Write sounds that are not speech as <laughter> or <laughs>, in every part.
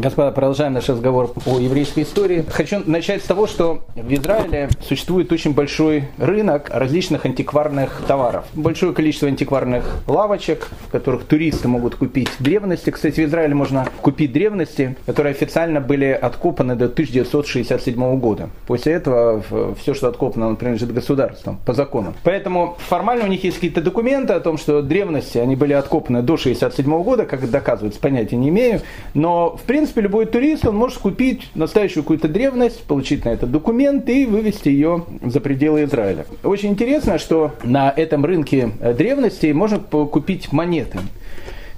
Господа, продолжаем наш разговор о еврейской истории. Хочу начать с того, что в Израиле существует очень большой рынок различных антикварных товаров. Большое количество антикварных лавочек, в которых туристы могут купить древности. Кстати, в Израиле можно купить древности, которые официально были откопаны до 1967 года. После этого все, что откопано, принадлежит государству по закону. Поэтому формально у них есть какие-то документы о том, что древности, они были откопаны до 1967 года, как доказывается, понятия не имею. Но, в принципе, принципе, любой турист, он может купить настоящую какую-то древность, получить на это документ и вывести ее за пределы Израиля. Очень интересно, что на этом рынке древностей можно купить монеты.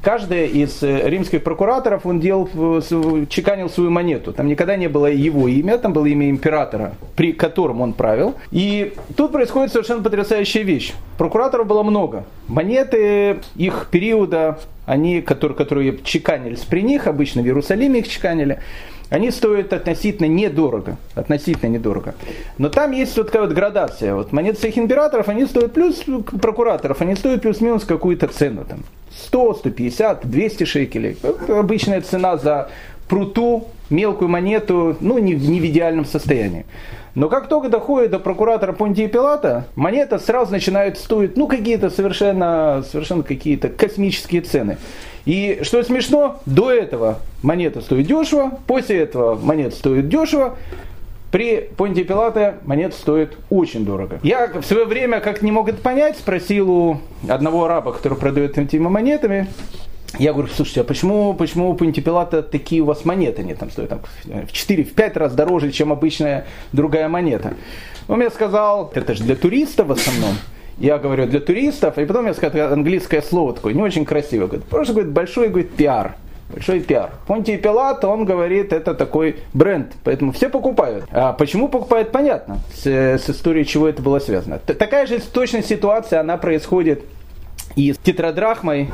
Каждый из э, римских прокураторов, он делал, э, чеканил свою монету. Там никогда не было его имя, там было имя императора, при котором он правил. И тут происходит совершенно потрясающая вещь. Прокураторов было много. Монеты их периода, они, которые, которые чеканились при них, обычно в Иерусалиме их чеканили, они стоят относительно недорого. Относительно недорого. Но там есть вот такая вот градация. Вот монеты всех императоров, они стоят плюс прокураторов, они стоят плюс-минус какую-то цену. Там 100, 150, 200 шекелей. Это обычная цена за пруту, мелкую монету, ну, не, не в идеальном состоянии. Но как только доходит до прокуратора Понтия Пилата, монета сразу начинает стоить, ну, какие-то совершенно, совершенно какие-то космические цены. И что смешно, до этого монета стоит дешево, после этого монета стоит дешево, при Понтии Пилате монета стоит очень дорого. Я в свое время как не мог это понять, спросил у одного араба, который продает этими монетами, я говорю, слушайте, а почему, почему у Понтипилата такие у вас монеты? Они там стоят там, в 4-5 раз дороже, чем обычная другая монета. Он мне сказал, это же для туристов в основном. Я говорю, для туристов, и потом я сказал английское слово такое, не очень красивое. Говорит, просто говорит, большой говорит, пиар. Большой пиар. Понтий Пилат, он говорит, это такой бренд, поэтому все покупают. А почему покупают, понятно, с, с историей чего это было связано. Такая же точная ситуация, она происходит и с тетрадрахмой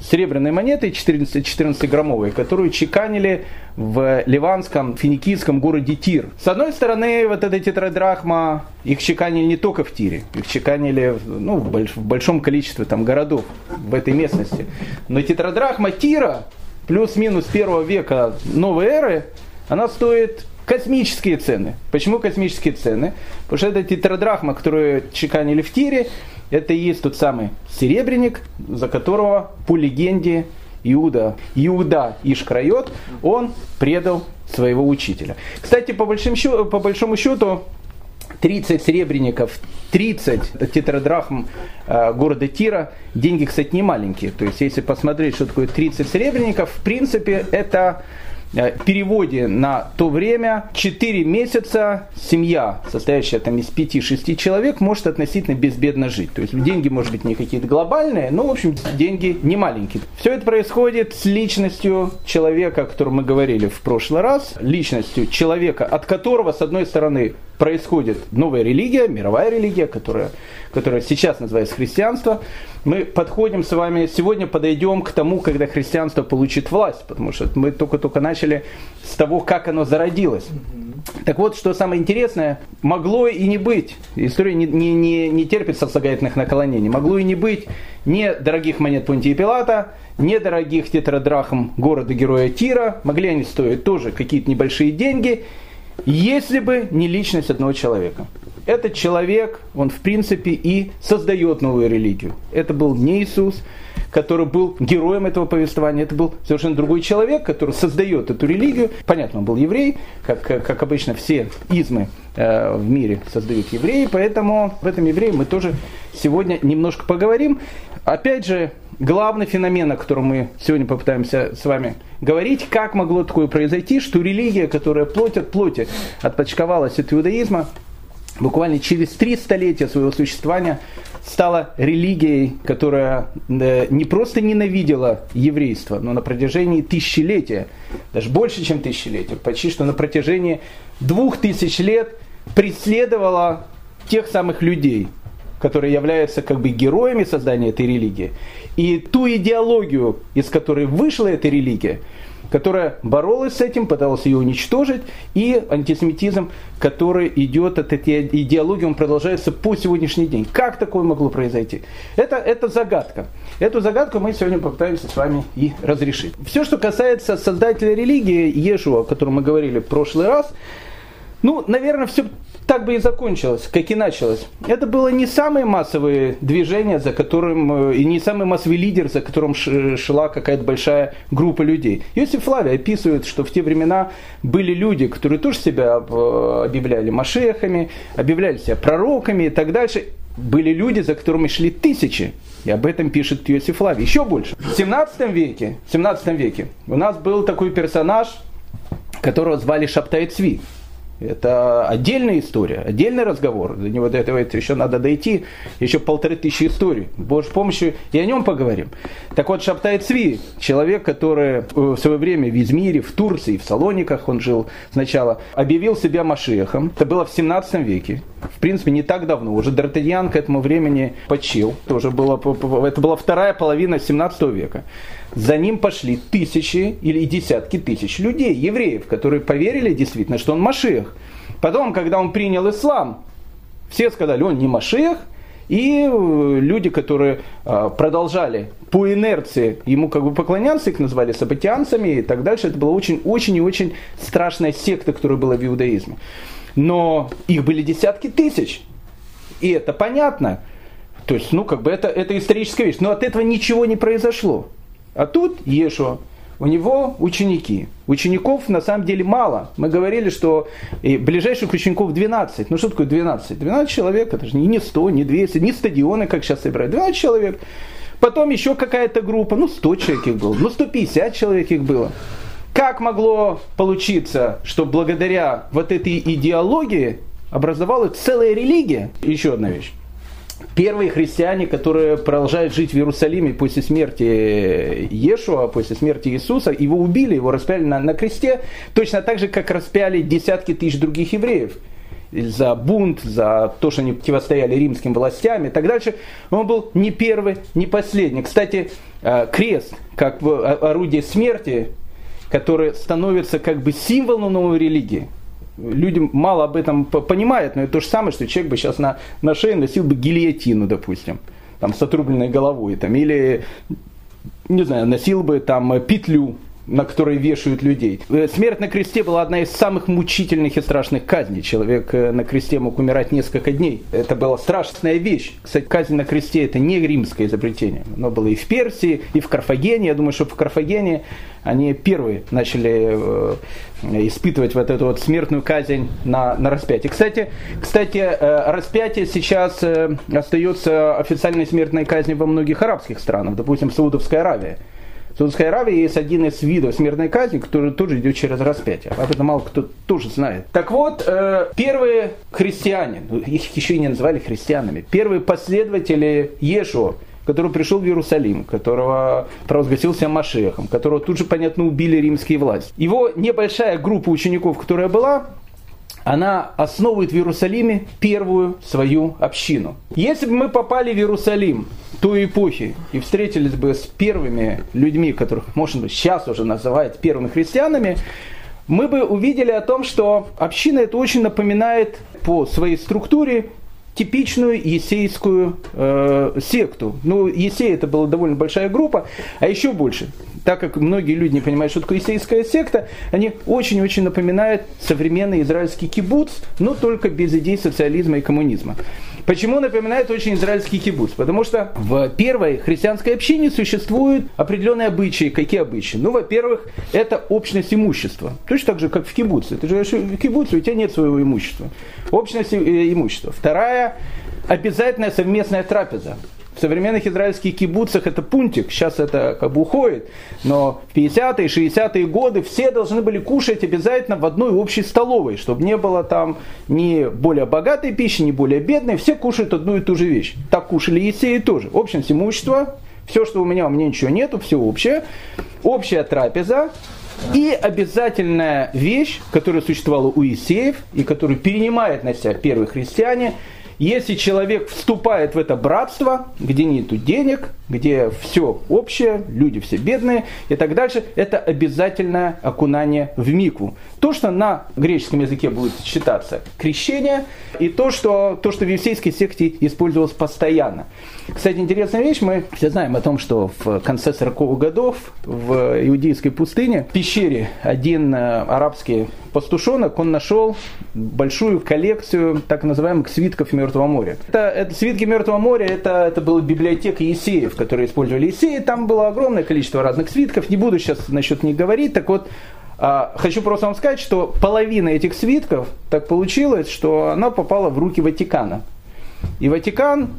серебряной монетой 14, 14 граммовой, которую чеканили в ливанском финикийском городе Тир. С одной стороны, вот эта тетрадрахма, их чеканили не только в Тире, их чеканили ну, в большом количестве там, городов в этой местности. Но тетрадрахма Тира, плюс-минус первого века новой эры, она стоит космические цены. Почему космические цены? Потому что это тетрадрахма, которую чеканили в Тире, это и есть тот самый серебряник, за которого по легенде Иуда, Иуда Ишкрайот, он предал своего учителя. Кстати, по, большим, по большому счету, 30 серебряников, 30 тетрадрахм э, города Тира, деньги, кстати, не маленькие. То есть, если посмотреть, что такое 30 серебряников, в принципе, это переводе на то время 4 месяца семья, состоящая там из 5-6 человек, может относительно безбедно жить. То есть деньги, может быть, не какие-то глобальные, но, в общем, деньги не маленькие. Все это происходит с личностью человека, о котором мы говорили в прошлый раз, личностью человека, от которого, с одной стороны, происходит новая религия, мировая религия, которая, которая сейчас называется христианство, мы подходим с вами, сегодня подойдем к тому, когда христианство получит власть, потому что мы только-только начали с того, как оно зародилось. Так вот, что самое интересное, могло и не быть, история не, не, не, не терпит сослагательных наклонений, могло и не быть ни дорогих монет Понтия Пилата, ни дорогих тетрадрахм города-героя Тира, могли они стоить тоже какие-то небольшие деньги, если бы не личность одного человека. Этот человек, он в принципе и создает новую религию. Это был не Иисус, который был героем этого повествования. Это был совершенно другой человек, который создает эту религию. Понятно, он был еврей, как, как обычно все измы э, в мире создают евреи, поэтому в этом евреи мы тоже сегодня немножко поговорим. Опять же, главный феномен, о котором мы сегодня попытаемся с вами говорить, как могло такое произойти, что религия, которая плоть от плоти отпочковалась от иудаизма, буквально через три столетия своего существования стала религией, которая э, не просто ненавидела еврейство, но на протяжении тысячелетия, даже больше, чем тысячелетия, почти что на протяжении двух тысяч лет преследовала тех самых людей, которые являются как бы героями создания этой религии. И ту идеологию, из которой вышла эта религия, которая боролась с этим, пыталась ее уничтожить, и антисемитизм, который идет от этой идеологии, он продолжается по сегодняшний день. Как такое могло произойти? Это, это загадка. Эту загадку мы сегодня попытаемся с вами и разрешить. Все, что касается создателя религии, Ешуа, о котором мы говорили в прошлый раз, ну, наверное, все так бы и закончилось, как и началось. Это было не самые массовые движения, за которым, э, и не самый массовый лидер, за которым шла какая-то большая группа людей. Иосиф Флавий описывает, что в те времена были люди, которые тоже себя э, объявляли машехами, объявляли себя пророками и так дальше. Были люди, за которыми шли тысячи. И об этом пишет Иосиф Флавий. Еще больше. В 17 веке, в 17 веке у нас был такой персонаж, которого звали Шаптай Цви. Это отдельная история, отдельный разговор. До него до этого это еще надо дойти. Еще полторы тысячи историй. Божьей помощью и о нем поговорим. Так вот, Шаптай Цви, человек, который э, в свое время в Измире, в Турции, в Салониках он жил сначала, объявил себя Машехом. Это было в 17 веке. В принципе, не так давно. Уже Д'Артаньян к этому времени почил. Тоже было, это была вторая половина 17 века. За ним пошли тысячи или десятки тысяч людей, евреев, которые поверили действительно, что он Машех. Потом, когда он принял ислам, все сказали, он не Машех, и э, люди, которые э, продолжали по инерции ему как бы поклоняться, их назвали сабатианцами и так дальше. Это была очень-очень и очень страшная секта, которая была в иудаизме. Но их были десятки тысяч. И это понятно. То есть, ну, как бы это, это историческая вещь. Но от этого ничего не произошло. А тут Ешуа, у него ученики. Учеников на самом деле мало. Мы говорили, что ближайших учеников 12. Ну что такое 12? 12 человек, это же не 100, не 200, не стадионы, как сейчас собирают. 12 человек. Потом еще какая-то группа, ну 100 человек их было, ну 150 человек их было. Как могло получиться, что благодаря вот этой идеологии образовалась целая религия? Еще одна вещь. Первые христиане, которые продолжают жить в Иерусалиме после смерти Иешуа, после смерти Иисуса, его убили, его распяли на, на кресте, точно так же, как распяли десятки тысяч других евреев за бунт, за то, что они противостояли римским властям и так дальше. Он был не первый, не последний. Кстати, э, крест, как орудие смерти, которое становится как бы символом новой религии – люди мало об этом понимают, но это то же самое, что человек бы сейчас на, на шее носил бы гильотину, допустим, там, с отрубленной головой, там, или, не знаю, носил бы там петлю на которой вешают людей. Э, смерть на кресте была одна из самых мучительных и страшных казней. Человек э, на кресте мог умирать несколько дней. Это была страшная вещь. Кстати, казнь на кресте это не римское изобретение. Оно было и в Персии, и в Карфагене. Я думаю, что в Карфагене они первые начали э, испытывать вот эту вот смертную казнь на, на распятие. Кстати, кстати, распятие сейчас остается официальной смертной казнью во многих арабских странах, допустим, в Саудовской Аравии. В Саудовской Аравии есть один из видов смертной казни, который тоже идет через распятие. Об этом мало кто тоже знает. Так вот, э, первые христиане, ну, их еще не называли христианами, первые последователи Ешуа, который пришел в Иерусалим, которого провозгласился Машехом, которого тут же, понятно, убили римские власти. Его небольшая группа учеников, которая была, она основывает в Иерусалиме первую свою общину. Если бы мы попали в Иерусалим той эпохи и встретились бы с первыми людьми, которых, можно быть, сейчас уже называют первыми христианами, мы бы увидели о том, что община это очень напоминает по своей структуре типичную есейскую э, секту. Ну, Есей это была довольно большая группа, а еще больше. Так как многие люди не понимают, что такое есейская секта, они очень-очень напоминают современный израильский кибуц, но только без идей социализма и коммунизма. Почему напоминает очень израильский кибуц? Потому что в первой христианской общине существуют определенные обычаи. Какие обычаи? Ну, во-первых, это общность имущества. Точно так же, как в кибуце. Ты живешь в кибуце, у тебя нет своего имущества. Общность э, имущества. Вторая обязательная совместная трапеза. В современных израильских кибуцах это пунктик, сейчас это как бы уходит, но в 50-е, 60-е годы все должны были кушать обязательно в одной общей столовой, чтобы не было там ни более богатой пищи, ни более бедной, все кушают одну и ту же вещь. Так кушали Есеи тоже. Общность имущества, все, что у меня, у меня ничего нету, все общее. Общая трапеза, и обязательная вещь, которая существовала у Исеев и которую перенимают на себя первые христиане, Если человек вступает в это братство, где нету денег, где все общее, люди все бедные и так дальше, это обязательное окунание в мику. То, что на греческом языке будет считаться крещение, и то, что, то, что в евсейской секте использовалось постоянно. Кстати, интересная вещь, мы все знаем о том, что в конце 40-х годов в иудейской пустыне, в пещере, один э, арабский пастушонок, он нашел большую коллекцию так называемых свитков Мертвого моря. Это, это свитки Мертвого моря, это, это была библиотека Есеев, которые использовали Есеи. Там было огромное количество разных свитков. Не буду сейчас насчет них говорить. Так вот, а, Хочу просто вам сказать, что половина этих свитков так получилось, что она попала в руки Ватикана. И Ватикан,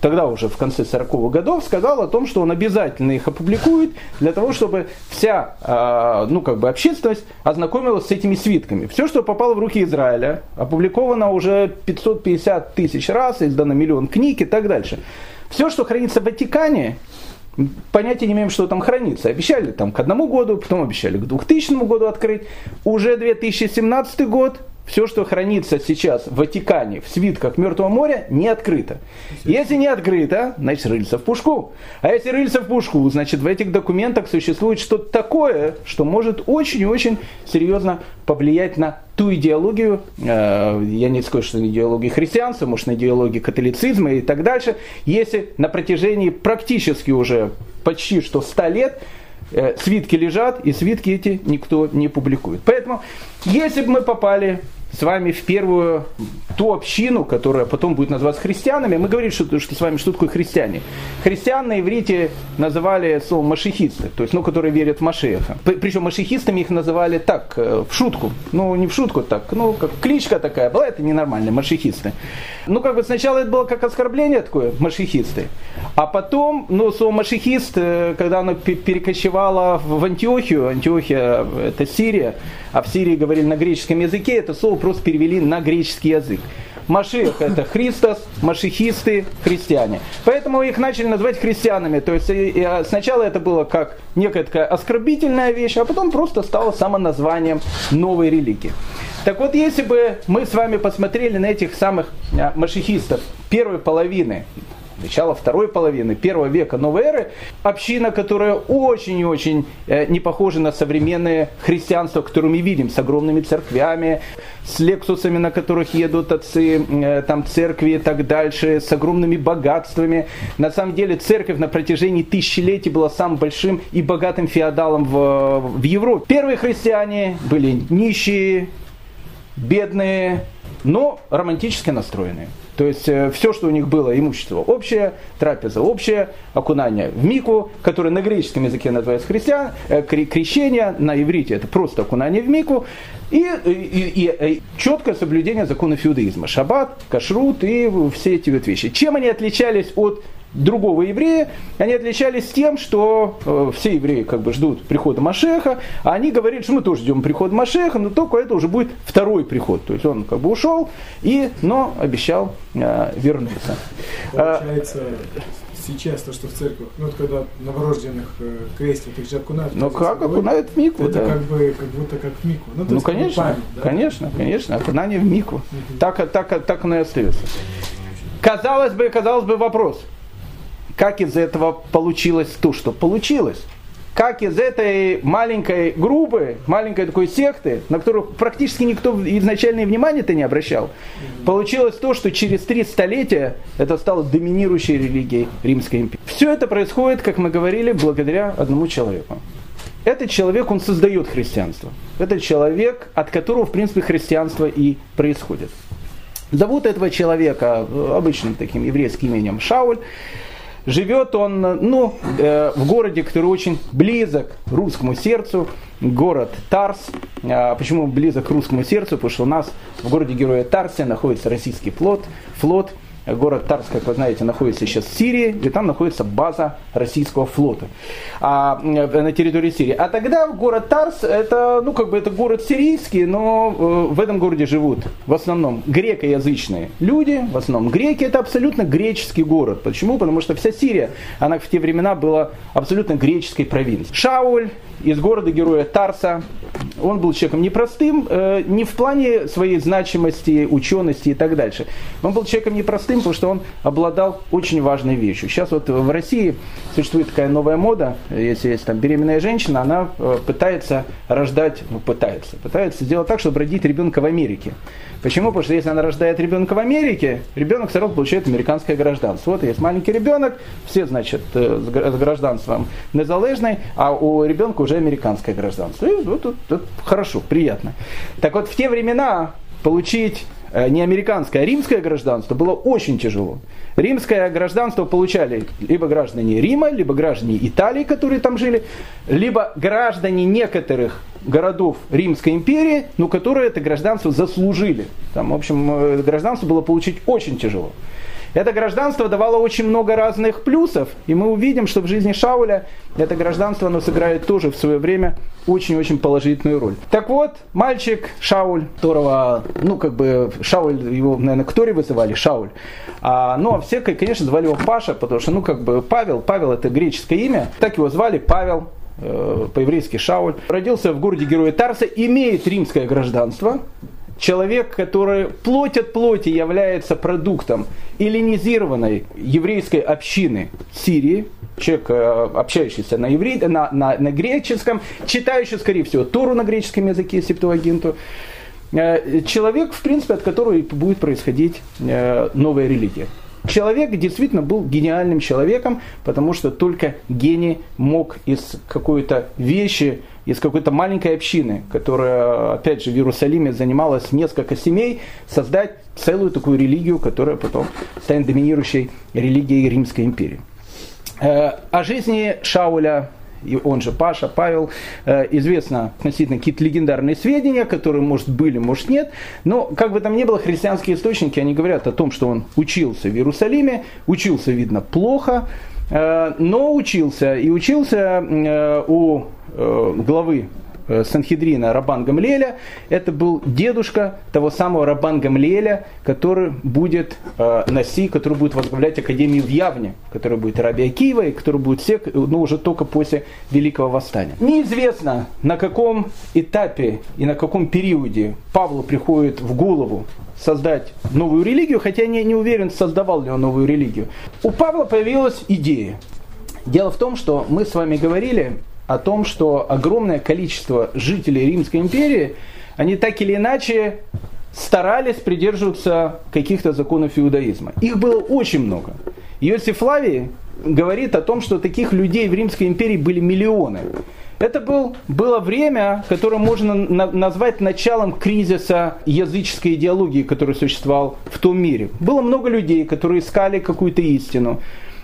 тогда уже в конце 40-х годов, сказал о том, что он обязательно их опубликует для того, чтобы вся а, ну, как бы общественность ознакомилась с этими свитками. Все, что попало в руки Израиля, опубликовано уже 550 тысяч раз, издано миллион книг и так дальше. Все, что хранится в Ватикане, понятия не имеем, что там хранится. Обещали там к одному году, потом обещали к 2000 году открыть. Уже 2017 год, все, что хранится сейчас в Ватикане, в свитках Мертвого моря, не открыто. Если не открыто, значит рыльца в пушку. А если рыльца в пушку, значит в этих документах существует что-то такое, что может очень и очень серьезно повлиять на ту идеологию, э, я не скажу, что на идеологию христианства, может на идеологию католицизма и так дальше, если на протяжении практически уже почти что 100 лет э, свитки лежат, и свитки эти никто не публикует. Поэтому, если бы мы попали с вами в первую ту общину, которая потом будет называться христианами. Мы говорили, что, что с вами что такое христиане. Христиан на иврите называли словом машихисты, то есть, ну, которые верят в Машеха. Причем машихистами их называли так, э, в шутку. Ну, не в шутку так, ну, как кличка такая была, это ненормальные машихисты. Ну, как бы сначала это было как оскорбление такое, машихисты. А потом, ну, слово машихист, э, когда оно перекочевало в Антиохию, Антиохия это Сирия, а в Сирии говорили на греческом языке, это слово просто перевели на греческий язык. Маших это Христос, машихисты, христиане. Поэтому их начали называть христианами. То есть а, сначала это было как некая такая оскорбительная вещь, а потом просто стало самоназванием новой религии. Так вот, если бы мы с вами посмотрели на этих самых а, машихистов первой половины начала второй половины первого века новой эры, община, которая очень и очень э, не похожа на современное христианство, которое мы видим, с огромными церквями, с лексусами, на которых едут отцы э, там, церкви и так дальше, с огромными богатствами. На самом деле церковь на протяжении тысячелетий была самым большим и богатым феодалом в, в Европе. Первые христиане были нищие, бедные, но романтически настроенные. То есть э, все, что у них было, имущество общее, трапеза общая, окунание в мику, которое на греческом языке называется христиан, э, крещение, на иврите это просто окунание в мику, и, и, и, и четкое соблюдение законов иудаизма, шаббат, кашрут и все эти вот вещи. Чем они отличались от другого еврея, они отличались тем, что э, все евреи как бы ждут прихода Машеха, а они говорили, что мы тоже ждем прихода Машеха, но только это уже будет второй приход. То есть он как бы ушел, и, но обещал э, вернуться. Получается, сейчас то, что в церкви, ну вот когда новорожденных э, крестят, их же окунают. Ну как окунают в мику, Это да. как бы, как будто как в мику. Ну, ну конечно, память, да? конечно, конечно, окунание в мику. Угу. Так, так, так оно и остается. Казалось бы, казалось бы вопрос – как из этого получилось то, что получилось. Как из этой маленькой группы, маленькой такой секты, на которую практически никто изначально внимания-то не обращал, получилось то, что через три столетия это стало доминирующей религией Римской империи. Все это происходит, как мы говорили, благодаря одному человеку. Этот человек, он создает христианство. Это человек, от которого, в принципе, христианство и происходит. Зовут этого человека э, обычным таким еврейским именем Шауль. Живет он ну, э, в городе, который очень близок русскому сердцу, город Тарс. А почему близок русскому сердцу? Потому что у нас в городе Героя Тарсе находится российский флот, флот Город Тарс, как вы знаете, находится сейчас в Сирии, и там находится база российского флота а, э, на территории Сирии. А тогда город Тарс, это, ну, как бы это город сирийский, но э, в этом городе живут в основном грекоязычные люди, в основном греки, это абсолютно греческий город. Почему? Потому что вся Сирия, она в те времена была абсолютно греческой провинцией. Шауль, из города-героя Тарса. Он был человеком непростым, э, не в плане своей значимости, учености и так дальше. Он был человеком непростым, потому что он обладал очень важной вещью. Сейчас вот в России существует такая новая мода, если есть там беременная женщина, она э, пытается рождать, ну пытается, пытается сделать так, чтобы родить ребенка в Америке. Почему? Потому что если она рождает ребенка в Америке, ребенок сразу получает американское гражданство. Вот есть маленький ребенок, все, значит, э, с гражданством незалежной, а у ребенка уже американское гражданство. И вот, вот, вот хорошо, приятно. Так вот, в те времена получить э, не американское, а римское гражданство было очень тяжело. Римское гражданство получали либо граждане Рима, либо граждане Италии, которые там жили, либо граждане некоторых городов Римской империи, но которые это гражданство заслужили. Там, в общем, э, гражданство было получить очень тяжело. Это гражданство давало очень много разных плюсов, и мы увидим, что в жизни Шауля это гражданство оно сыграет тоже в свое время очень-очень положительную роль. Так вот, мальчик Шауль, которого, ну, как бы, Шауль, его, наверное, Ктори вызывали, Шауль. А, ну, а все, конечно, звали его Паша, потому что, ну, как бы, Павел, Павел это греческое имя, так его звали Павел, э, по-еврейски Шауль. Родился в городе Героя Тарса, имеет римское гражданство, человек, который плоть от плоти является продуктом эллинизированной еврейской общины Сирии, человек, э, общающийся на, евре... на, на, на греческом, читающий, скорее всего, Тору на греческом языке, септуагинту, э, человек, в принципе, от которого будет происходить э, новая религия. Человек действительно был гениальным человеком, потому что только гений мог из какой-то вещи из какой-то маленькой общины, которая, опять же, в Иерусалиме занималась несколько семей, создать целую такую религию, которая потом станет доминирующей религией Римской империи. Э, о жизни Шауля и он же Паша, Павел, э, известно относительно какие-то легендарные сведения, которые, может, были, может, нет. Но, как бы там ни было, христианские источники, они говорят о том, что он учился в Иерусалиме, учился, видно, плохо, э, но учился. И учился у главы э, Санхедрина Рабан Гамлеля, это был дедушка того самого Рабан Гамлеля, который будет э, Наси, который будет возглавлять Академию в Явне, который будет Раби Акива, и который будет сек, но уже только после Великого Восстания. Неизвестно, на каком этапе и на каком периоде Павлу приходит в голову создать новую религию, хотя я не, не уверен, создавал ли он новую религию. У Павла появилась идея. Дело в том, что мы с вами говорили о том, что огромное количество жителей Римской империи, они так или иначе старались придерживаться каких-то законов иудаизма. Их было очень много. Иосиф Флавий говорит о том, что таких людей в Римской империи были миллионы. Это был, было время, которое можно на, назвать началом кризиса языческой идеологии, который существовал в том мире. Было много людей, которые искали какую-то истину.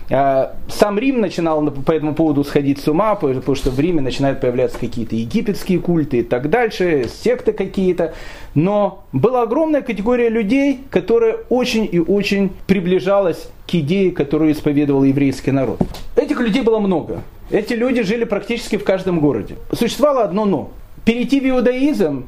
А, сам Рим начинал по этому поводу сходить с ума, потому что в Риме начинают появляться какие-то египетские культы и так дальше, секты какие-то. Но была огромная категория людей, которая очень и очень приближалась к идее, которую исповедовал еврейский народ. Этих людей было много. Эти люди жили практически в каждом городе. Существовало одно но. Перейти в иудаизм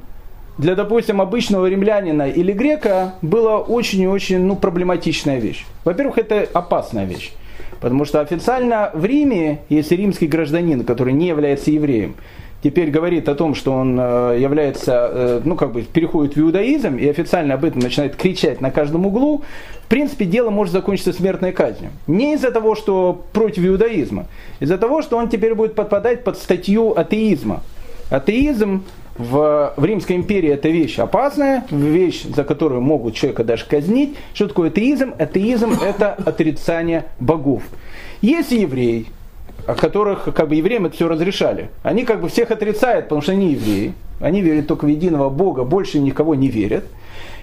для, допустим, обычного римлянина или грека было очень и очень ну, проблематичная вещь. Во-первых, это опасная вещь. Потому что официально в Риме, если римский гражданин, который не является евреем, теперь говорит о том, что он э, является, э, ну как бы переходит в иудаизм и официально об этом начинает кричать на каждом углу, в принципе дело может закончиться смертной казнью. Не из-за того, что против иудаизма, из-за того, что он теперь будет подпадать под статью атеизма. Атеизм в, в Римской империи это вещь опасная, вещь, за которую могут человека даже казнить. Что такое атеизм? Атеизм это отрицание богов. Есть евреи, о которых как бы евреям это все разрешали. Они как бы всех отрицают, потому что они евреи. Они верят только в единого Бога, больше никого не верят.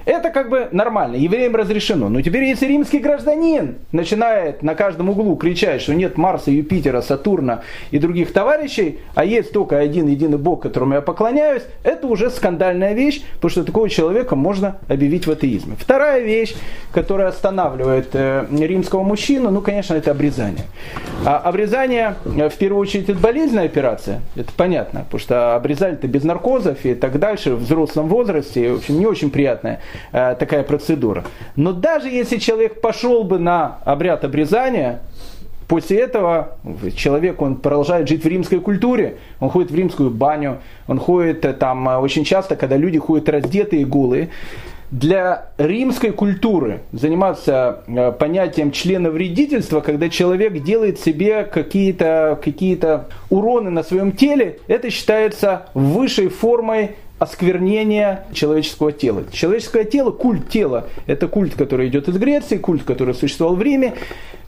Это как бы нормально, евреям разрешено. Но теперь, если римский гражданин начинает на каждом углу кричать, что нет Марса, Юпитера, Сатурна и других товарищей, а есть только один единый Бог, которому я поклоняюсь, это уже скандальная вещь, потому что такого человека можно объявить в атеизме. Вторая вещь, которая останавливает э, римского мужчину, ну, конечно, это обрезание. А обрезание, э, в первую очередь, это болезненная операция, это понятно, потому что обрезали-то без наркозов и так дальше, в взрослом возрасте, в общем, не очень приятная Э, такая процедура. Но даже если человек пошел бы на обряд обрезания, После этого человек, он продолжает жить в римской культуре, он ходит в римскую баню, он ходит э, там э, очень часто, когда люди ходят раздетые, голые. Для римской культуры заниматься понятием члена вредительства, когда человек делает себе какие-то какие уроны на своем теле, это считается высшей формой осквернения человеческого тела. Человеческое тело, культ тела, это культ, который идет из Греции, культ, который существовал в Риме.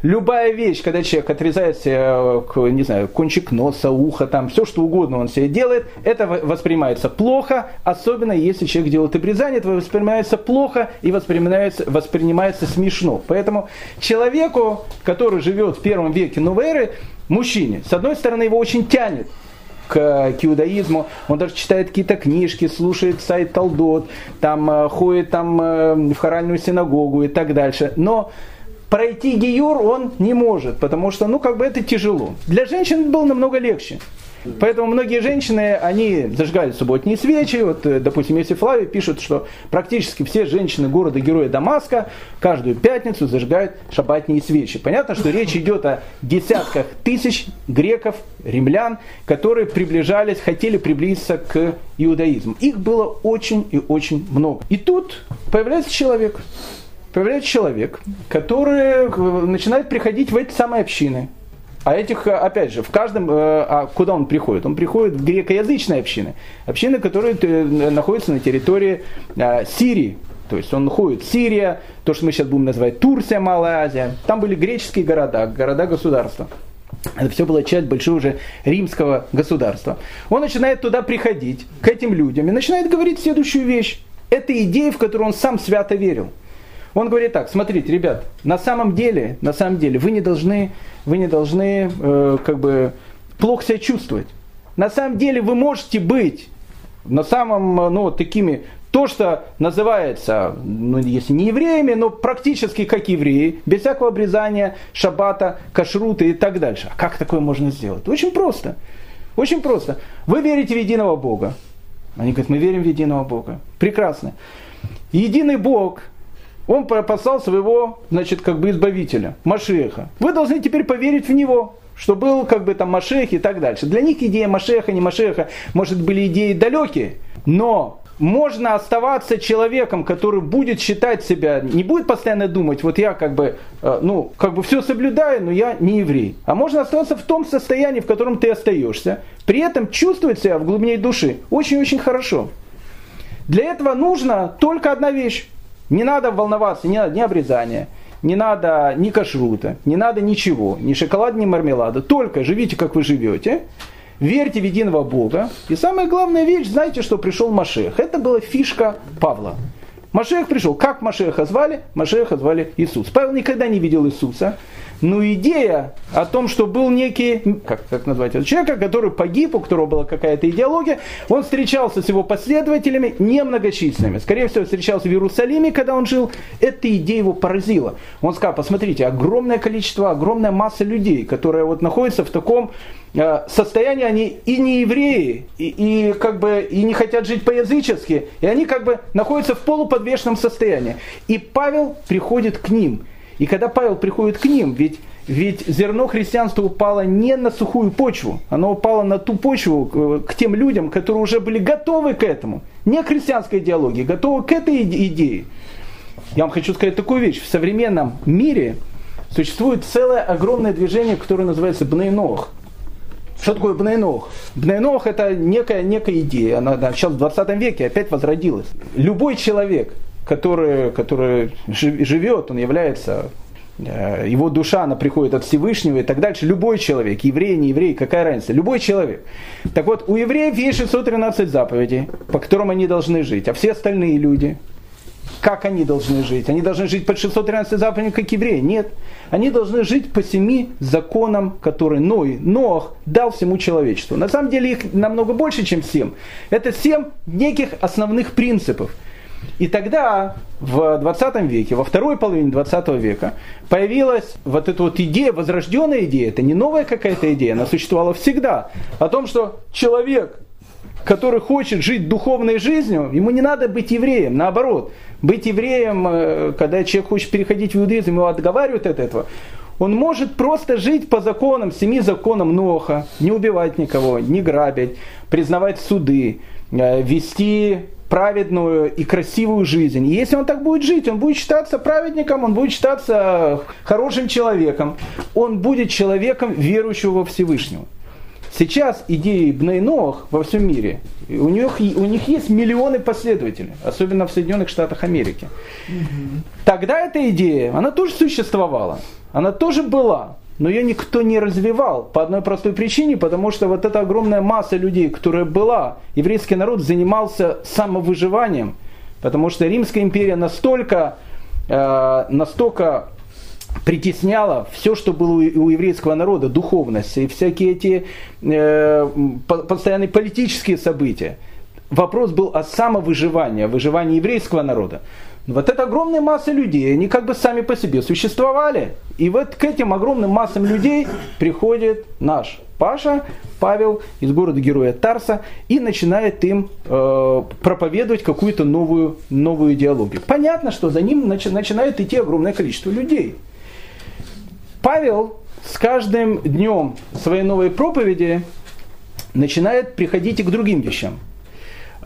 Любая вещь, когда человек отрезает себе, э, не знаю, кончик носа, уха, там, все что угодно он себе делает, это воспринимается плохо, особенно если человек делает обрезание, это воспринимается плохо и воспринимается, воспринимается смешно. Поэтому человеку, который живет в первом веке новой эры, мужчине, с одной стороны, его очень тянет к, к иудаизму, он даже читает какие-то книжки, слушает сайт Талдот, там э, ходит там э, в хоральную синагогу и так дальше. Но пройти гиюр он не может, потому что, ну, как бы это тяжело. Для женщин было намного легче. Поэтому многие женщины, они зажигают субботние свечи. Вот, э, допустим, если Флави пишет, что практически все женщины города-героя Дамаска каждую пятницу зажигают шабатные свечи. Понятно, что речь идет о десятках тысяч греков, римлян, которые приближались, хотели приблизиться к иудаизму. Их было очень и очень много. И тут появляется человек, появляется человек, который э, начинает приходить в эти самые общины. А этих, э, опять же, в каждом, э, а куда он приходит? Он приходит в грекоязычные общины. Общины, которые находятся на территории Сирии. То есть он ходит Сирия, то, что мы сейчас будем называть Турция, Малая Азия. Там были греческие города, города-государства. Это все была часть большого уже римского государства. Он начинает туда приходить, к этим людям, и начинает говорить следующую вещь. Это идея, в которую он сам свято верил. Он говорит так, смотрите, ребят, на самом деле, на самом деле, вы не должны, вы не должны э, как бы плохо себя чувствовать. На самом деле вы можете быть на самом, ну, такими, то, что называется, ну, если не евреями, но практически как евреи, без всякого обрезания, шаббата, кашрута и так дальше. А как такое можно сделать? Очень просто. Очень просто. Вы верите в единого Бога. Они говорят, мы верим в единого Бога. Прекрасно. Единый Бог он послал своего, значит, как бы избавителя, Машеха. Вы должны теперь поверить в него, что был как бы там Машех и так дальше. Для них идея Машеха, не Машеха, может, были идеи далекие, но можно оставаться человеком, который будет считать себя, не будет постоянно думать, вот я как бы, э, ну, как бы все соблюдаю, но я не еврей. А можно оставаться в том состоянии, в котором ты остаешься, при этом чувствовать себя в глубине души очень-очень хорошо. Для этого нужно только одна вещь не надо волноваться, надо ни обрезания, не надо ни кашрута, не надо ничего, ни шоколада, ни мармелада. Только живите, как вы живете, верьте в единого Бога. И самая главная вещь, знаете, что пришел Машех. Это была фишка Павла. Машех пришел. Как Машеха звали? Машеха звали Иисус. Павел никогда не видел Иисуса. Но идея о том, что был некий, как, как назвать этого человека, который погиб, у которого была какая-то идеология, он встречался с его последователями немногочисленными. Скорее всего, встречался в Иерусалиме, когда он жил. Эта идея его поразила. Он сказал, посмотрите, огромное количество, огромная масса людей, которые вот находятся в таком э, состоянии, они и не евреи, и, и как бы и не хотят жить по-язычески, и они как бы находятся в полуподвешенном состоянии. И Павел приходит к ним – и когда Павел приходит к ним, ведь, ведь зерно христианства упало не на сухую почву, оно упало на ту почву э, к тем людям, которые уже были готовы к этому. Не к христианской идеологии, готовы к этой идее. Я вам хочу сказать такую вещь. В современном мире существует целое огромное движение, которое называется Бнейнох. Что такое Бнейнох? Бнейнох это некая, некая идея, она, она сейчас в 20 веке опять возродилась. Любой человек, который, который живет, он является э, его душа, она приходит от Всевышнего и так дальше. Любой человек, еврей, не еврей, какая разница, любой человек. Так вот, у евреев есть 613 заповедей, по которым они должны жить, а все остальные люди, как они должны жить? Они должны жить по 613 заповедям, как евреи? Нет. Они должны жить по семи законам, которые Ной, Нох дал всему человечеству. На самом деле их намного больше, чем семь. Это семь неких основных принципов – и тогда, в 20 веке, во второй половине 20 века, появилась вот эта вот идея, возрожденная идея, это не новая какая-то идея, она существовала всегда, о том, что человек, который хочет жить духовной жизнью, ему не надо быть евреем, наоборот. Быть евреем, э, когда человек хочет переходить в иудаизм, его отговаривают от этого. Он может просто жить по законам, семи законам Ноха, не убивать никого, не грабить, признавать суды, э, вести праведную и красивую жизнь. И если он так будет жить, он будет считаться праведником, он будет считаться хорошим человеком, он будет человеком верующего во Всевышнего. Сейчас идеи Бнейнох во всем мире, у них, у них есть миллионы последователей, особенно в Соединенных Штатах Америки. Тогда эта идея, она тоже существовала, она тоже была, но ее никто не развивал по одной простой причине, потому что вот эта огромная масса людей, которая была, еврейский народ занимался самовыживанием, потому что Римская империя настолько, э, настолько притесняла все, что было у еврейского народа, духовность и всякие эти э, постоянные политические события. Вопрос был о самовыживании, о выживании еврейского народа. Вот эта огромная масса людей, они как бы сами по себе существовали. И вот к этим огромным массам людей приходит наш Паша, Павел из города Героя Тарса и начинает им э, проповедовать какую-то новую, новую идеологию. Понятно, что за ним начи, начинает идти огромное количество людей. Павел с каждым днем своей новой проповеди начинает приходить и к другим вещам.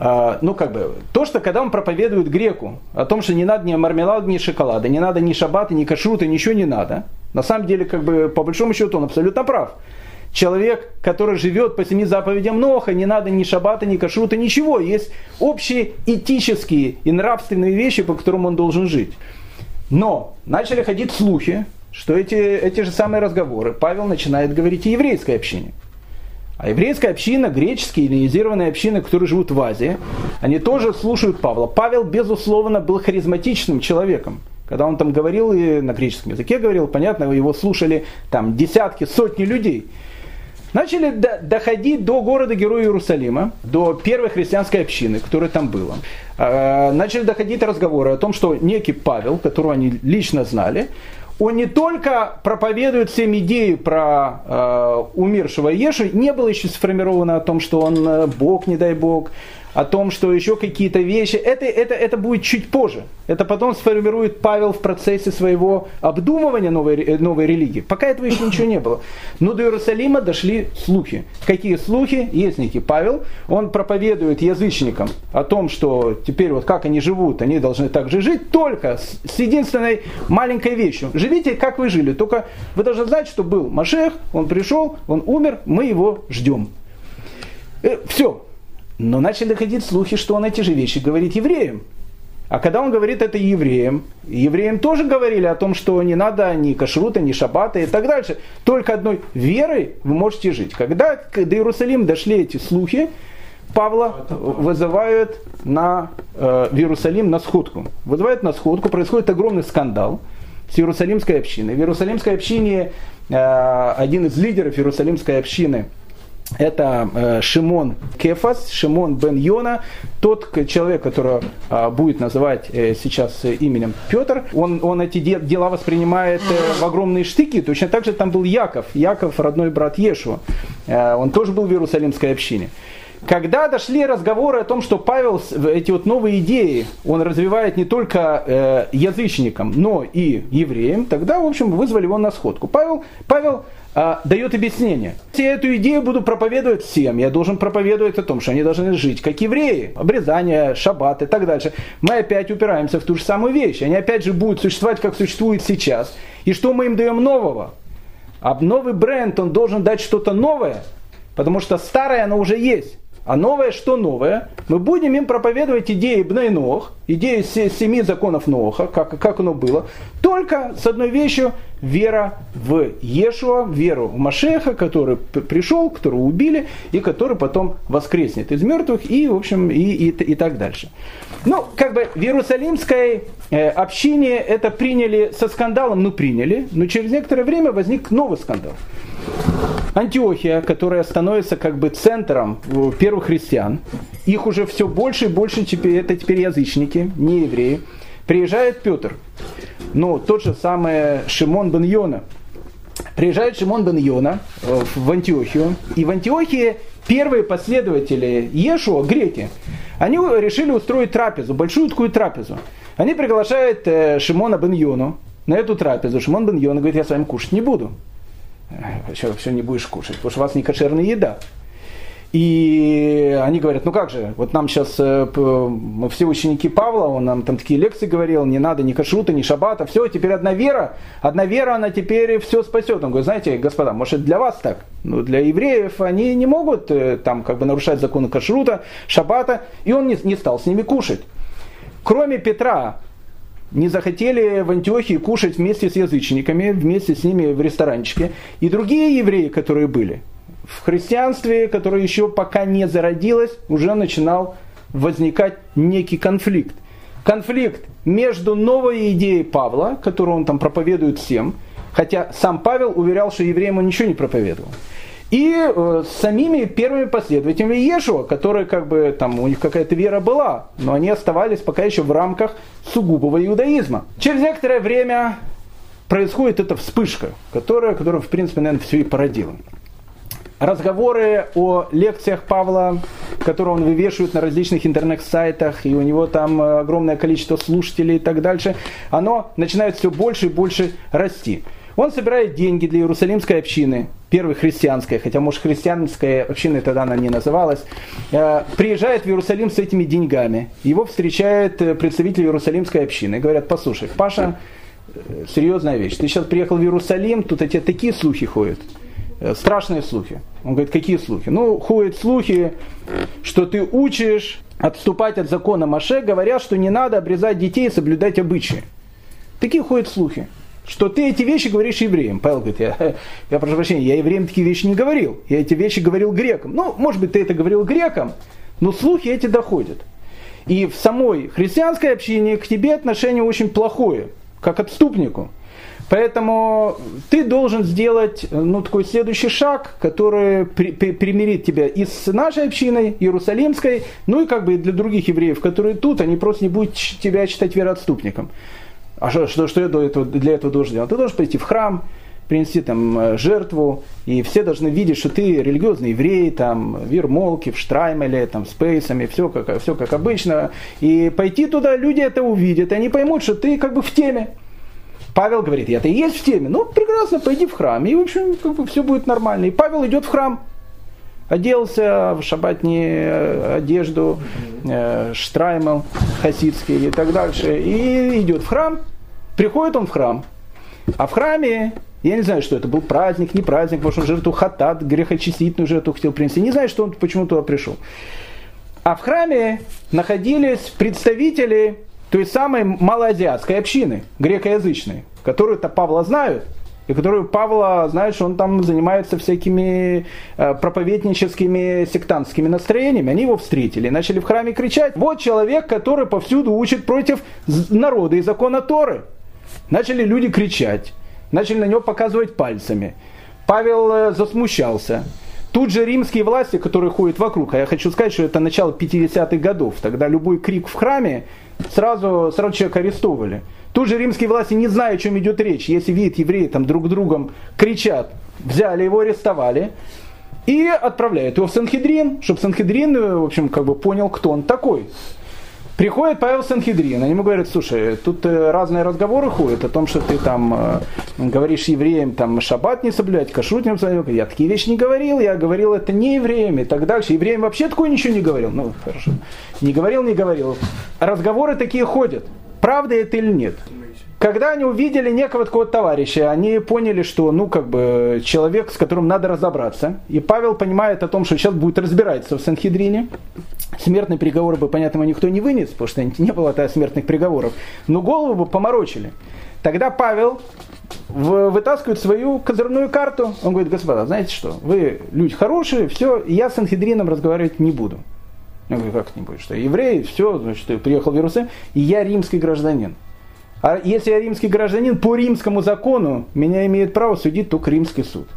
А, ну, как бы, то, что когда он проповедует греку о том, что не надо ни мармелада, ни шоколада, не надо ни шабата, ни кашрута, ничего не надо, на самом деле, как бы, по большому счету, он абсолютно прав. Человек, который живет по семи заповедям Ноха, не надо ни шабата, ни кашрута, ничего. Есть общие этические и нравственные вещи, по которым он должен жить. Но начали ходить слухи, что эти, эти же самые разговоры Павел начинает говорить о еврейской общине. А еврейская община, греческие эллинизированные общины, которые живут в Азии, они тоже слушают Павла. Павел, безусловно, был харизматичным человеком. Когда он там говорил и на греческом языке говорил, понятно, его слушали там десятки, сотни людей. Начали доходить до города-героя Иерусалима, до первой христианской общины, которая там была. А, начали доходить разговоры о том, что некий Павел, которого они лично знали, он не только проповедует всем идею про э, умершего Ешу, не было еще сформировано о том, что он э, Бог, не дай Бог, о том, что еще какие-то вещи, это, это, это будет чуть позже. Это потом сформирует Павел в процессе своего обдумывания новой, э, новой религии. Пока этого еще ничего не было. Но до Иерусалима дошли слухи. Какие слухи? Есть некий Павел. Он проповедует язычникам о том, что теперь вот как они живут, они должны так же жить, только с, единственной маленькой вещью. Живите, как вы жили. Только вы должны знать, что был Машех, он пришел, он умер, мы его ждем. Э, все, но начали доходить слухи, что он эти же вещи говорит евреям. А когда он говорит это евреям, евреям тоже говорили о том, что не надо ни кашрута, ни шабата и так дальше. Только одной верой вы можете жить. Когда до Иерусалима дошли эти слухи, Павла вызывают на, э, в Иерусалим на сходку. Вызывают на сходку, происходит огромный скандал с Иерусалимской общиной. В Иерусалимской общине э, один из лидеров Иерусалимской общины – это э, Шимон Кефас, Шимон бен Йона, тот человек, которого э, будет называть э, сейчас именем Петр. Он, он эти дела воспринимает э, в огромные штыки. Точно так же там был Яков, Яков родной брат Ешуа. Э, он тоже был в Иерусалимской общине. Когда дошли разговоры о том, что Павел эти вот новые идеи, он развивает не только э, язычникам, но и евреям, тогда, в общем, вызвали его на сходку. Павел, Павел а, дает объяснение. Я эту идею буду проповедовать всем, я должен проповедовать о том, что они должны жить как евреи, обрезание, шаббат и так дальше. Мы опять упираемся в ту же самую вещь. Они опять же будут существовать, как существуют сейчас. И что мы им даем нового? А новый бренд, он должен дать что-то новое, потому что старое, оно уже есть. А новое что новое? Мы будем им проповедовать идеи Бнейнох, идеи семи законов Ноха, как, как оно было, только с одной вещью, вера в Ешуа, веру в Машеха, который пришел, которого убили, и который потом воскреснет из мертвых, и, в общем, и, и, и так дальше. Ну, как бы в Иерусалимской общине это приняли со скандалом, ну приняли, но через некоторое время возник новый скандал. Антиохия, которая становится как бы центром э, первых христиан, их уже все больше и больше, теперь, это теперь язычники, не евреи. Приезжает Петр, ну, тот же самый Шимон бен Йона. Приезжает Шимон бен Йона э, в Антиохию, и в Антиохии первые последователи Ешуа, греки, они решили устроить трапезу, большую такую трапезу. Они приглашают э, Шимона бен Йону, на эту трапезу Шимон бен Йона говорит, я с вами кушать не буду. Все, все не будешь кушать, потому что у вас не кошерная еда. И они говорят, ну как же, вот нам сейчас, э, мы все ученики Павла, он нам там такие лекции говорил, не надо ни кашрута, ни шабата, все, теперь одна вера, одна вера, она теперь все спасет. Он говорит, знаете, господа, может для вас так, но для евреев они не могут э, там как бы нарушать законы кашрута, шабата, и он не, не стал с ними кушать. Кроме Петра, не захотели в Антиохии кушать вместе с язычниками, вместе с ними в ресторанчике, и другие евреи, которые были – в христианстве, которое еще пока не зародилось, уже начинал возникать некий конфликт. Конфликт между новой идеей Павла, которую он там проповедует всем, хотя сам Павел уверял, что евреям он ничего не проповедовал, и э, самими первыми последователями Ешуа, которые как бы там у них какая-то вера была, но они оставались пока еще в рамках сугубого иудаизма. Через некоторое время происходит эта вспышка, которая, которая в принципе, наверное, все и породила разговоры о лекциях Павла, которые он вывешивает на различных интернет-сайтах, и у него там э, огромное количество слушателей и так дальше, оно начинает все больше и больше расти. Он собирает деньги для Иерусалимской общины, первой христианской, хотя, может, христианская община тогда она не называлась, э, приезжает в Иерусалим с этими деньгами. Его встречает э, представитель Иерусалимской общины. Говорят, послушай, Паша, серьезная вещь. Ты сейчас приехал в Иерусалим, тут эти такие слухи ходят. Э, страшные слухи. Он говорит, какие слухи? Ну, ходят слухи, что ты учишь отступать от закона Маше, говоря, что не надо обрезать детей и соблюдать обычаи. Такие ходят слухи. Что ты эти вещи говоришь евреям. Павел говорит, я, <laughs> я прошу прощения, я евреям такие вещи не говорил. Я эти вещи говорил грекам. Ну, может быть, ты это говорил грекам, но слухи эти доходят. И в самой христианской общине к тебе отношение очень плохое, как отступнику. Поэтому ты должен сделать ну, такой следующий шаг, который при, при, примирит тебя и с нашей общиной, Иерусалимской, ну и как бы для других евреев, которые тут, они просто не будут тебя считать вероотступником. А что, что, что я для этого, для этого должен делать? Ты должен пойти в храм, принести там э, жертву, и все должны видеть, что ты религиозный еврей, там, в Ермолке, в Штраймеле, там, с пейсами, все как, все как обычно. И пойти туда, люди это увидят, они поймут, что ты как бы в теме. Павел говорит, я-то и есть в теме. Ну, прекрасно, пойди в храм. И, в общем, как бы все будет нормально. И Павел идет в храм. Оделся в шабатние э, одежду, э, штраймел хасидский и так дальше. И идет в храм. Приходит он в храм. А в храме, я не знаю, что это был праздник, не праздник, что он жертву хатат, грехочистительную жертву хотел принести. Не знаю, что он почему туда пришел. А в храме находились представители той самой малоазиатской общины, грекоязычной, которую-то Павла знают, и которую Павла что он там занимается всякими э, проповедническими сектантскими настроениями. Они его встретили, начали в храме кричать, вот человек, который повсюду учит против народа и закона Торы. Начали люди кричать, начали на него показывать пальцами. Павел э, засмущался. Тут же римские власти, которые ходят вокруг, а я хочу сказать, что это начало 50-х годов, тогда любой крик в храме, сразу, сразу человека арестовывали. Тут же римские власти, не зная, о чем идет речь, если видят евреи там друг другом кричат, взяли его, арестовали и отправляют его в Санхедрин, чтобы Санхедрин, в общем, как бы понял, кто он такой. Приходит Павел Санхедрин, они ему говорят, слушай, тут э, разные разговоры ходят о том, что ты там э, говоришь евреям там шаббат не соблюдать, кашрут не соблюдать. Я такие вещи не говорил, я говорил это не евреям и так дальше. Евреям вообще такое ничего не говорил. Ну, хорошо. Не говорил, не говорил. Разговоры такие ходят. Правда это или нет? Когда они увидели некого такого товарища, они поняли, что, ну, как бы, человек, с которым надо разобраться. И Павел понимает о том, что сейчас будет разбираться в Санхедрине. Смертный приговор бы, понятно, никто не вынес, потому что не было тогда смертных приговоров. Но голову бы поморочили. Тогда Павел вытаскивает свою козырную карту. Он говорит, господа, знаете что, вы люди хорошие, все, я с Санхедрином разговаривать не буду. Я говорю, как не будет, что еврей, все, значит, приехал в Иерусалим, и я римский гражданин. А если я римский гражданин, по римскому закону меня имеет право судить только римский суд.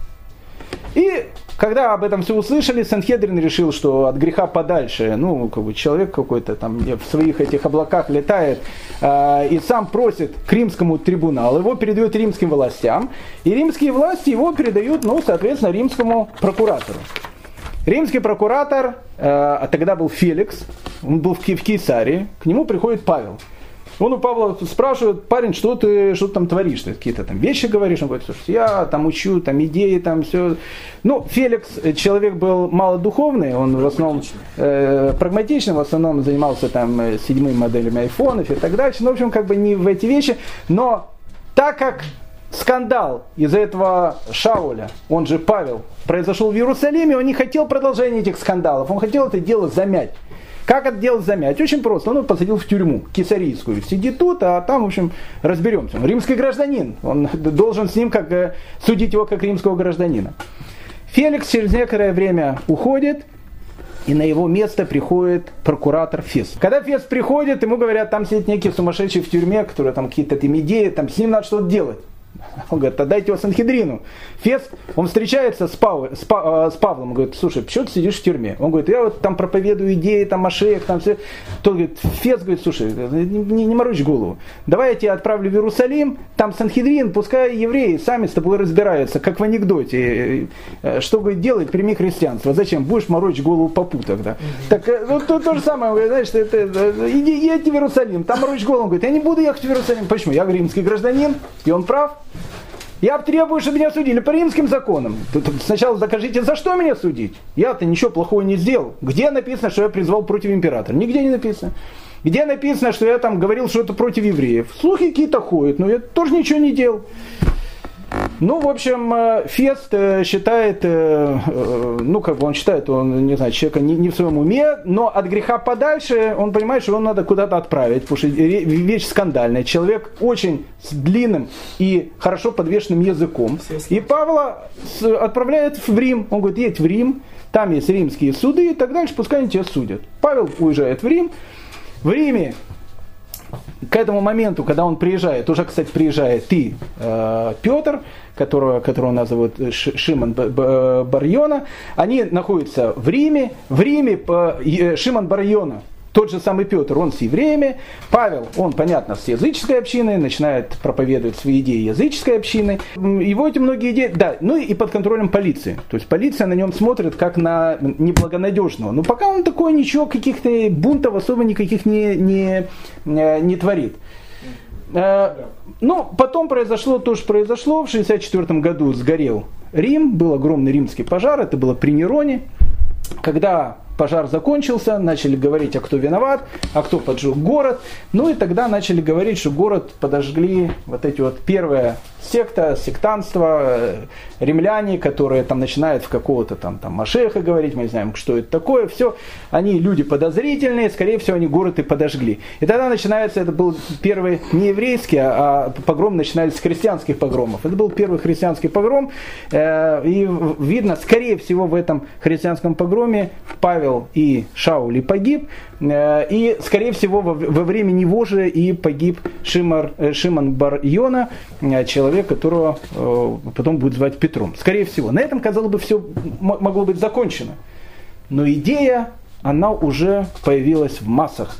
И когда об этом все услышали, Санхедрин решил, что от греха подальше, ну, как бы человек какой-то там в своих этих облаках летает э, и сам просит к римскому трибуналу, его передает римским властям, и римские власти его передают, ну, соответственно, римскому прокуратору. Римский прокуратор, э, а тогда был Феликс, он был в, в Кейсарии, к нему приходит Павел. Он у Павла спрашивает, парень, что ты, что ты там творишь? Ты какие-то там вещи говоришь? Он говорит, слушай, я там учу, там идеи, там все. Ну, Феликс, э, человек был малодуховный, он в основном э, прагматичный, в основном занимался там э, седьмыми моделями айфонов и так дальше. Ну, в общем, как бы не в эти вещи. Но так как скандал из-за этого Шауля, он же Павел, произошел в Иерусалиме, он не хотел продолжения этих скандалов, он хотел это дело замять. Как это дело замять? Очень просто. Он его посадил в тюрьму кесарийскую. Сидит тут, а там, в общем, разберемся. Он римский гражданин. Он <laughs> должен с ним как, э, судить его как римского гражданина. Феликс через некоторое время уходит, и на его место приходит прокуратор Фес. Когда Фес приходит, ему говорят, там сидит некий сумасшедший в тюрьме, который там какие-то там идеи, там с ним надо что-то делать. Он говорит, отдайте его Санхедрину. Фес, он встречается с, Пав, с, Па, э, с Павлом, он говорит, слушай, почему ты сидишь в тюрьме? Он говорит, я вот там проповедую идеи, там о шеях, там все. Тот говорит, Фес говорит, слушай, не, не морочь голову. Давай я тебя отправлю в Иерусалим, там Санхедрин, пускай евреи сами с тобой разбираются, как в анекдоте. Э, что, говорит, делать, прими христианство. Зачем? Будешь морочь голову попу тогда. Так, ну, то, то же самое, говорит, знаешь, это, иди, едь в Иерусалим, там морочь голову. Он говорит, я не буду ехать в Иерусалим. Почему? Я римский гражданин, и он прав. Я требую, чтобы меня судили по римским законам. Сначала докажите, за что меня судить. Я-то ничего плохого не сделал. Где написано, что я призвал против императора? Нигде не написано. Где написано, что я там говорил что это против евреев? Слухи какие-то ходят, но я тоже ничего не делал. Ну, в общем, э, Фест э, считает, э, ну, как бы он считает, он, не знаю, человека не, не в своем уме, но от греха подальше он понимает, что его надо куда-то отправить, потому что вещь скандальная. Человек очень с длинным и хорошо подвешенным языком. И Павла отправляет в Рим. Он говорит, едь в Рим, там есть римские суды и так дальше, пускай они тебя судят. Павел уезжает в Рим. В Риме к этому моменту, когда он приезжает, уже, кстати, приезжает ты, э, Петр, которого, которого называют Шимон Барьона, они находятся в Риме. В Риме э, Шимон Барьона тот же самый Петр, он с евреями. Павел, он, понятно, с языческой общиной, начинает проповедовать свои идеи языческой общины. Его эти многие идеи, да, ну и под контролем полиции. То есть полиция на нем смотрит как на неблагонадежного. Но пока он такой ничего, каких-то бунтов особо никаких не, не, э, не творит. Э, ну, потом произошло то, что произошло. В 1964 году сгорел Рим, был огромный римский пожар, это было при Нероне. Когда пожар закончился, начали говорить, а кто виноват, а кто поджег город. Ну и тогда начали говорить, что город подожгли вот эти вот первая секта, сектанство, э, римляне, которые там начинают в какого-то там, там Машеха говорить, мы не знаем, что это такое, все, они люди подозрительные, скорее всего, они город и подожгли. И тогда начинается, это был первый не еврейский, а, а погром начинались с христианских погромов. Это был первый христианский погром, э, и видно, скорее всего, в этом христианском погроме Павел и Шаули погиб, э, и, скорее всего, во, время него же и погиб Шимар, Шиман Бар Йона, человек, которого э, потом будет звать Петром. Скорее всего. На этом, казалось бы, все могло быть закончено. Но идея, она уже появилась в массах.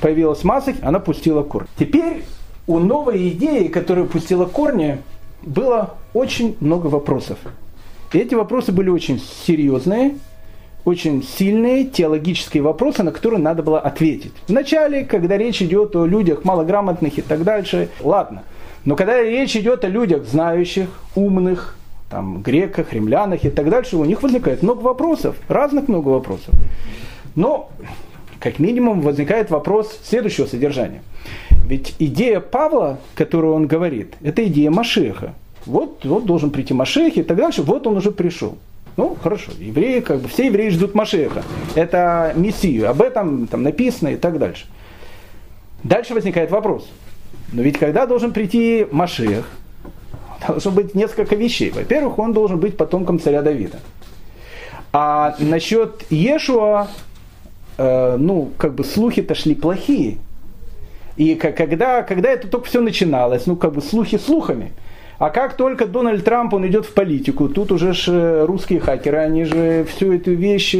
Появилась в массах, она пустила корни. Теперь у новой идеи, которая пустила корни, было очень много вопросов. И эти вопросы были очень серьезные, очень сильные теологические вопросы, на которые надо было ответить. Вначале, когда речь идет о людях малограмотных и так дальше, ладно. Но когда речь идет о людях знающих, умных, там, греках, римлянах и так дальше, у них возникает много вопросов, разных много вопросов. Но, как минимум, возникает вопрос следующего содержания. Ведь идея Павла, которую он говорит, это идея Машеха. Вот, вот должен прийти Машех и так дальше, вот он уже пришел. Ну, хорошо, евреи, как бы, все евреи ждут Машеха. Это Мессию, об этом там написано и так дальше. Дальше возникает вопрос – но ведь когда должен прийти Машех, должно быть несколько вещей. Во-первых, он должен быть потомком царя Давида. А насчет Ешуа, э, ну, как бы слухи-то шли плохие. И когда, когда это только все начиналось, ну, как бы слухи слухами. А как только Дональд Трамп, он идет в политику, тут уже ж э, русские хакеры, они же всю эту вещь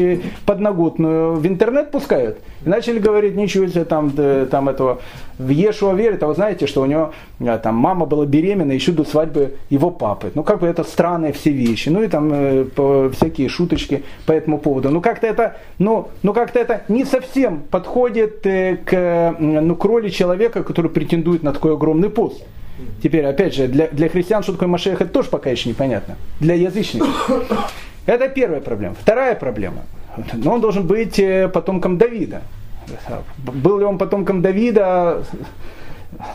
подноготную в интернет пускают. И начали говорить, ничего себе, там, там этого, в Ешуа верит, а вы знаете, что у него э, там мама была беременна еще до свадьбы его папы. Ну, как бы это странные все вещи. Ну, и там э, всякие шуточки по этому поводу. Ну, как-то это, ну, ну, как-то это не совсем подходит э, к, ну, к роли человека, который претендует на такой огромный пост. Теперь, опять же, для, для христиан, что такое Машех, это тоже пока еще непонятно. Для язычников. Это первая проблема. Вторая проблема. Но он должен быть э, потомком Давида. Был ли он потомком Давида?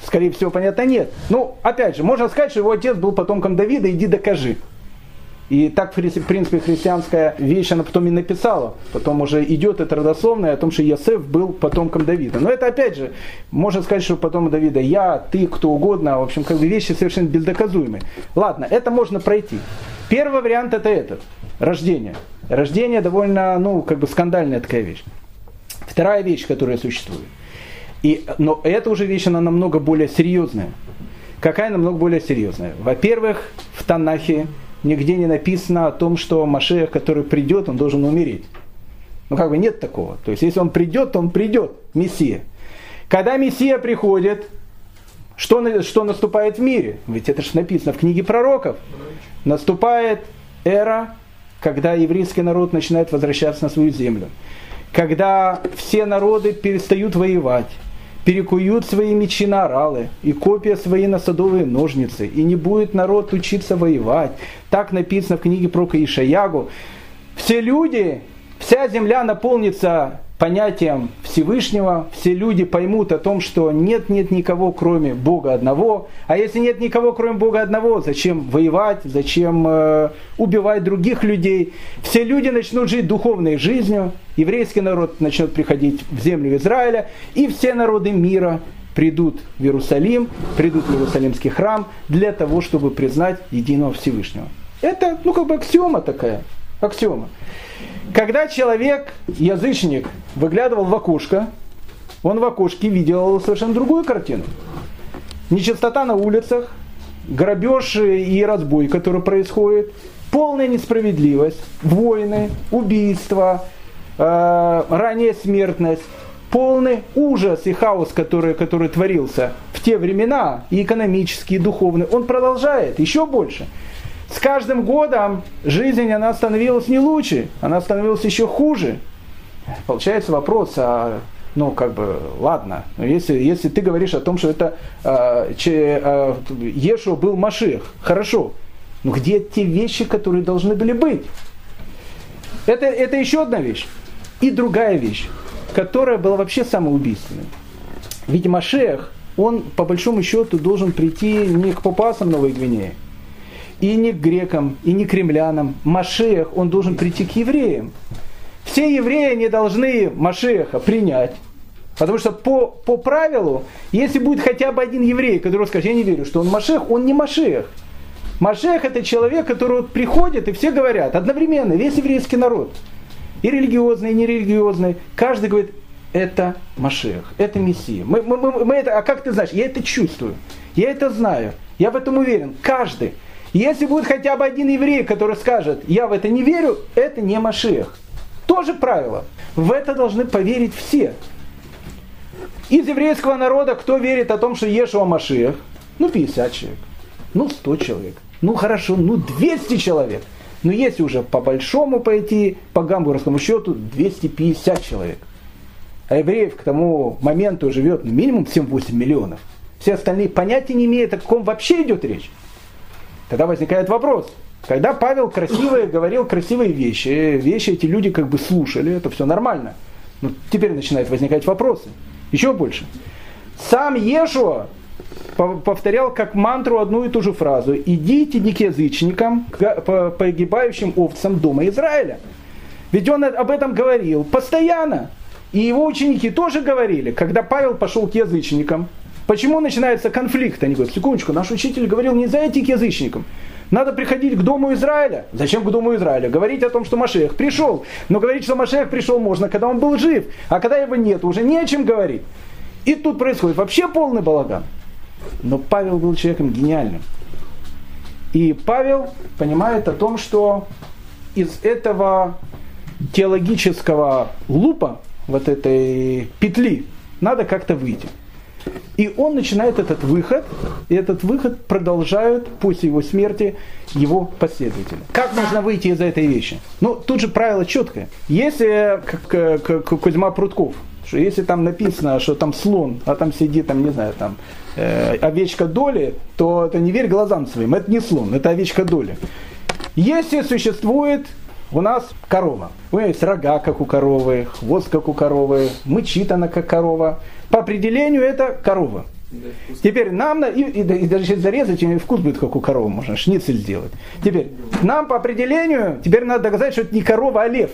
Скорее всего, понятно, нет. Ну, опять же, можно сказать, что его отец был потомком Давида, иди докажи. И так, в принципе, христианская вещь она потом и написала. Потом уже идет это родословное о том, что Йосеф был потомком Давида. Но это, опять же, можно сказать, что потом Давида я, ты, кто угодно. В общем, как бы вещи совершенно бездоказуемые. Ладно, это можно пройти. Первый вариант это этот. Рождение. Рождение довольно, ну, как бы скандальная такая вещь. Вторая вещь, которая существует. И, но эта уже вещь, она намного более серьезная. Какая намного более серьезная? Во-первых, в Танахе нигде не написано о том, что Машех, который придет, он должен умереть. Ну как бы нет такого. То есть если он придет, то он придет, Мессия. Когда Мессия приходит, что, что наступает в мире? Ведь это же написано в книге пророков. Наступает эра, когда еврейский народ начинает возвращаться на свою землю. Когда все народы перестают воевать перекуют свои мечи на оралы и копия свои на садовые ножницы, и не будет народ учиться воевать. Так написано в книге про Ишаягу. Все люди, вся земля наполнится понятием Всевышнего, все люди поймут о том, что нет, нет никого, кроме Бога одного. А если нет никого, кроме Бога одного, зачем воевать, зачем э, убивать других людей? Все люди начнут жить духовной жизнью, еврейский народ начнет приходить в землю Израиля, и все народы мира придут в Иерусалим, придут в Иерусалимский храм для того, чтобы признать единого Всевышнего. Это, ну, как бы аксиома такая, аксиома. Когда человек, язычник, выглядывал в окошко, он в окошке видел совершенно другую картину. Нечистота на улицах, грабеж и разбой, который происходит, полная несправедливость, войны, убийства, э, ранняя смертность, полный ужас и хаос, который, который творился в те времена, и экономический, и духовный, он продолжает еще больше с каждым годом жизнь она становилась не лучше, она становилась еще хуже. Получается вопрос, а ну, как бы, ладно, но если, если ты говоришь о том, что это э, че, э, Ешуа был Маших, хорошо, но где те вещи, которые должны были быть? Это, это еще одна вещь. И другая вещь, которая была вообще самоубийственной. Ведь Машех, он по большому счету должен прийти не к попасам Новой Гвинеи, и не к грекам, и не к римлянам. Машех, он должен прийти к евреям. Все евреи не должны Машеха принять. Потому что по, по правилу, если будет хотя бы один еврей, который скажет, я не верю, что он Машех, он не Машех. Машех это человек, который вот приходит, и все говорят одновременно, весь еврейский народ, и религиозный, и нерелигиозный, каждый говорит, это Машех, это Мессия. Мы, мы, мы, мы это, а как ты знаешь? Я это чувствую, я это знаю, я в этом уверен. Каждый. Если будет хотя бы один еврей, который скажет, я в это не верю, это не Машех. Тоже правило. В это должны поверить все. Из еврейского народа кто верит о том, что Ешуа Машех? Ну, 50 человек. Ну, 100 человек. Ну, хорошо, ну, 200 человек. Но если уже по большому пойти, по гамбургскому счету, 250 человек. А евреев к тому моменту живет ну, минимум 7-8 миллионов. Все остальные понятия не имеют, о каком вообще идет речь. Тогда возникает вопрос. Когда Павел красивые говорил красивые вещи, вещи эти люди как бы слушали, это все нормально. Но теперь начинают возникать вопросы. Еще больше. Сам Ешуа повторял как мантру одну и ту же фразу. «Идите не к язычникам, к погибающим овцам дома Израиля». Ведь он об этом говорил постоянно. И его ученики тоже говорили, когда Павел пошел к язычникам, Почему начинается конфликт? Они говорят, секундочку, наш учитель говорил, не зайти к язычникам. Надо приходить к Дому Израиля. Зачем к Дому Израиля? Говорить о том, что Машех пришел. Но говорить, что Машех пришел можно, когда он был жив. А когда его нет, уже не о чем говорить. И тут происходит вообще полный балаган. Но Павел был человеком гениальным. И Павел понимает о том, что из этого теологического лупа, вот этой петли, надо как-то выйти. И он начинает этот выход, и этот выход продолжают после его смерти его последователи. Как можно выйти из этой вещи? Ну, тут же правило четкое. Если, как, как Кузьма Прутков, что если там написано, что там слон, а там сидит, там, не знаю, там, э, овечка доли, то это не верь глазам своим, это не слон, это овечка доли. Если существует у нас корова. У нее есть рога, как у коровы, хвост, как у коровы, мычит она, как корова. По определению это корова. Теперь нам, и, и, и даже если зарезать, и вкус будет как у коровы, можно шницель сделать. Теперь, нам по определению, теперь надо доказать, что это не корова, а лев.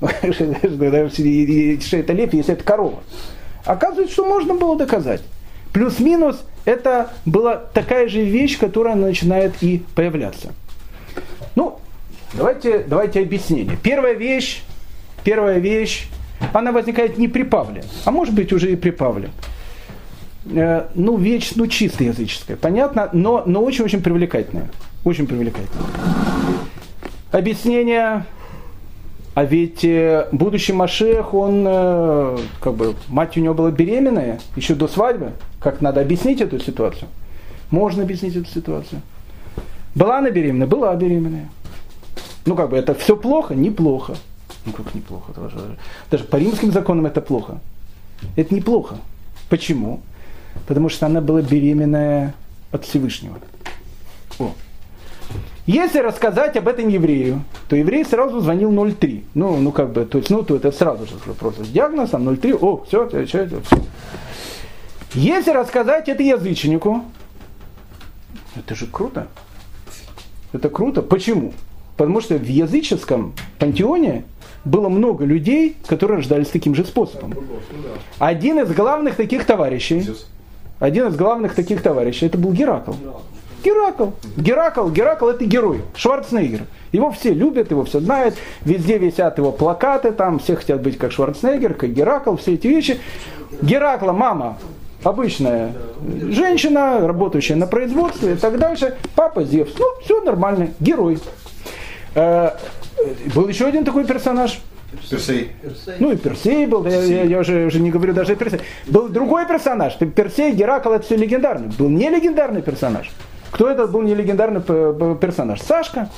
<laughs> Что это лев, если это корова. Оказывается, что можно было доказать. Плюс-минус, это была такая же вещь, которая начинает и появляться. Ну, давайте, давайте объяснение. Первая вещь, первая вещь, она возникает не при Павле, а может быть уже и при Павле. Э, ну, вещь, ну, чисто языческая, понятно, но, но очень-очень привлекательная. Очень привлекательная. Объяснение, а ведь э, будущий Машех, он, э, как бы, мать у него была беременная, еще до свадьбы. Как надо объяснить эту ситуацию? Можно объяснить эту ситуацию. Была она беременная? Была беременная. Ну, как бы, это все плохо? Неплохо. Ну, как неплохо? Даже, по римским законам это плохо. Это неплохо. Почему? Потому что она была беременная от Всевышнего. О. Если рассказать об этом еврею, то еврей сразу звонил 03. Ну, ну как бы, то есть, ну, то это сразу же вопрос с диагнозом 03, о, все, все, все. Если рассказать это язычнику, это же круто. Это круто. Почему? Потому что в языческом пантеоне было много людей, которые рождались таким же способом. Один из главных таких товарищей, один из главных таких товарищей, это был Геракл. Геракл. Геракл, Геракл это герой. Шварценеггер. Его все любят, его все знают. Везде висят его плакаты, там все хотят быть как Шварценеггер, как Геракл, все эти вещи. Геракла мама обычная женщина, работающая на производстве и так дальше. Папа Зевс. Ну, все нормально, герой. Э, был еще один такой персонаж. Персей. Ну и Персей был, я, я, я уже, уже не говорю даже о Персее. Был другой персонаж. Персей, Геракл, это все легендарный. Был не легендарный персонаж. Кто этот был не легендарный персонаж? Сашка.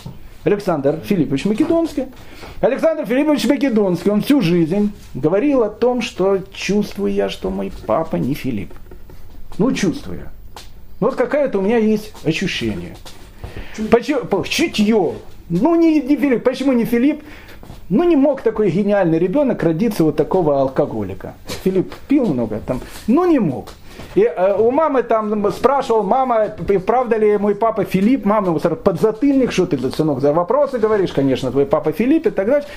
Александр Филиппович Македонский. Александр Филиппович Македонский, он всю жизнь говорил о том, что чувствую я, что мой папа не Филипп. Ну, чувствую. Вот какое-то у меня есть ощущение. Почему? Чутье. Ну, не, не Филипп. Почему не Филипп? Ну, не мог такой гениальный ребенок родиться вот такого алкоголика. Филипп пил много там, но не мог. И э, у мамы там спрашивал, мама, правда ли мой папа Филипп? Мама ему сразу подзатыльник, что ты, сынок, за вопросы говоришь, конечно, твой папа Филипп и так далее.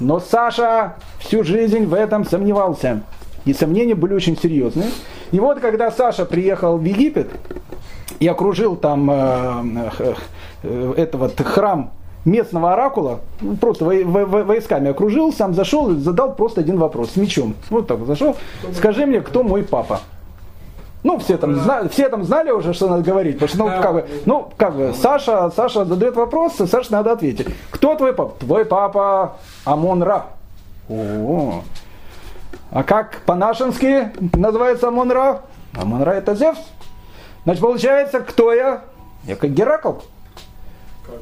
Но Саша всю жизнь в этом сомневался. И сомнения были очень серьезные. И вот когда Саша приехал в Египет и окружил там э, э, э, этого храм местного оракула, ну, просто войсками окружил, сам зашел и задал просто один вопрос с мечом. Вот так вот зашел. Скажи мне, кто мой папа? Ну, все там, знали, все там знали уже, что надо говорить. Потому что, ну, как бы, ну, как бы, Саша, Саша задает вопрос, Саша надо ответить. Кто твой папа? Твой папа Амон Ра. О, а как по-нашенски называется Амон Ра? Амон Ра это Зевс. Значит, получается, кто я? Я как Геракл.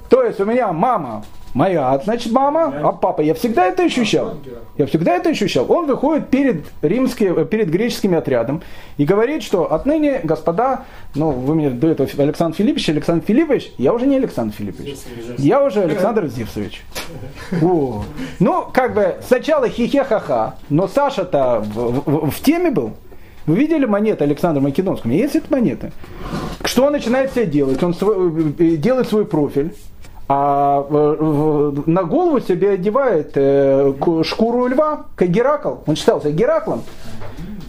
То есть у меня мама моя, значит мама, а папа. Я всегда это ощущал. Я всегда это ощущал. Он выходит перед, римским, перед греческим отрядом и говорит, что отныне, господа, ну вы мне до этого Александр Филиппович, Александр Филиппович, я уже не Александр Филиппович, я уже Александр Зевсович. О. Ну, как бы сначала хихе-ха-ха, но Саша-то в, в, в теме был. Вы видели монеты Александра Македонского? Есть эти монеты? Что он начинает себе делать? Он свой, э, делает свой профиль, а на голову себе одевает э, шкуру льва, как Геракл. Он считался Гераклом.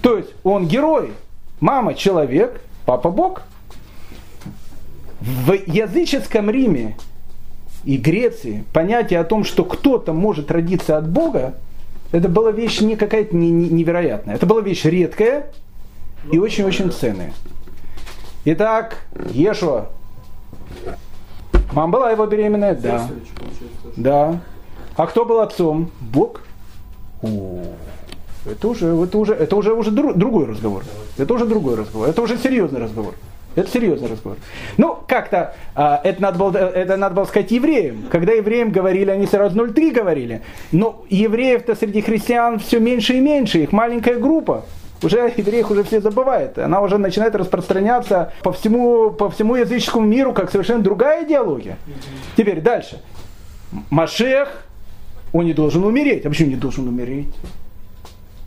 То есть он герой, мама человек, папа Бог. В языческом Риме и Греции понятие о том, что кто-то может родиться от Бога, это была вещь не какая-то невероятная. Это была вещь редкая, и очень-очень ценные. Итак, Ешуа, Мама была его беременная? Да. Да. А кто был отцом? Бог. О, это уже, это уже, это уже, уже другой разговор. Это уже другой разговор. Это уже серьезный разговор. Это серьезный разговор. Ну, как-то а, это, надо было, это надо было сказать евреям. Когда евреям говорили, они сразу 0,3 говорили. Но евреев-то среди христиан все меньше и меньше. Их маленькая группа. Уже евреев уже все забывают. Она уже начинает распространяться по всему, по всему языческому миру, как совершенно другая идеология. Теперь дальше. Машех, он не должен умереть. А почему не должен умереть?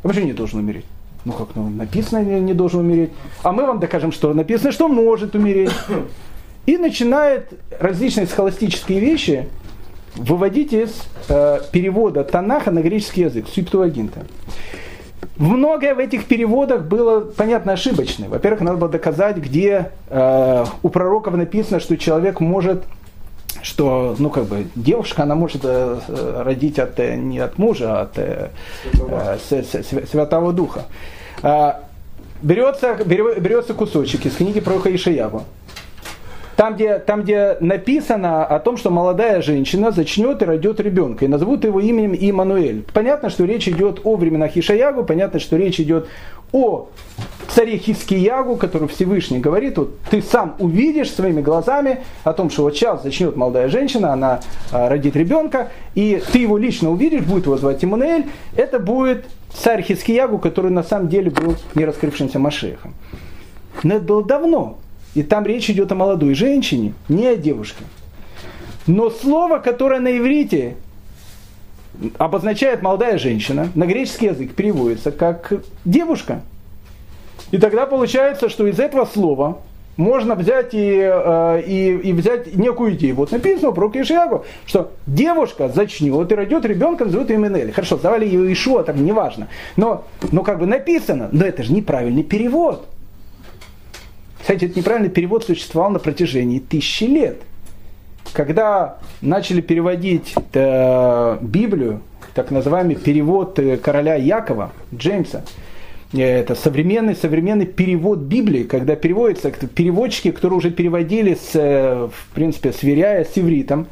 А почему не должен умереть? Ну как, ну, написано не, не должен умереть. А мы вам докажем, что написано, что может умереть. И начинает различные схоластические вещи выводить из э, перевода Танаха на греческий язык, Септуагинта. Многое в этих переводах было, понятно, ошибочное. Во-первых, надо было доказать, где э, у пророков написано, что человек может что, ну, как бы, девушка, она может э, родить от, э, не от мужа, а от э, э, Святого Духа. Э, берется, берется кусочек из книги пророка Ишияву. Там где, там, где написано о том, что молодая женщина зачнет и родит ребенка, и назовут его именем Имануэль. Понятно, что речь идет о временах Ишаягу, понятно, что речь идет о царе Хискиягу, который Всевышний говорит, вот ты сам увидишь своими глазами о том, что вот сейчас зачнет молодая женщина, она а, родит ребенка, и ты его лично увидишь, будет его звать Имануэль, это будет царь Хискиягу, который на самом деле был не раскрывшимся Машехом. Но это было давно. И там речь идет о молодой женщине, не о девушке. Но слово, которое на иврите обозначает молодая женщина, на греческий язык переводится как девушка. И тогда получается, что из этого слова можно взять и, э, и, и взять некую идею. Вот написано про Кишиагу, что девушка зачнет и родит ребенка, назовут ее Менель. Хорошо, звали ее Ишуа, там неважно. Но, но как бы написано, но это же неправильный перевод. Кстати, этот неправильный перевод существовал на протяжении тысячи лет. Когда начали переводить э, Библию, так называемый перевод э, короля Якова, Джеймса, это современный, современный перевод Библии, когда переводится, переводчики, которые уже переводили, с, э, в принципе, сверяя с ивритом,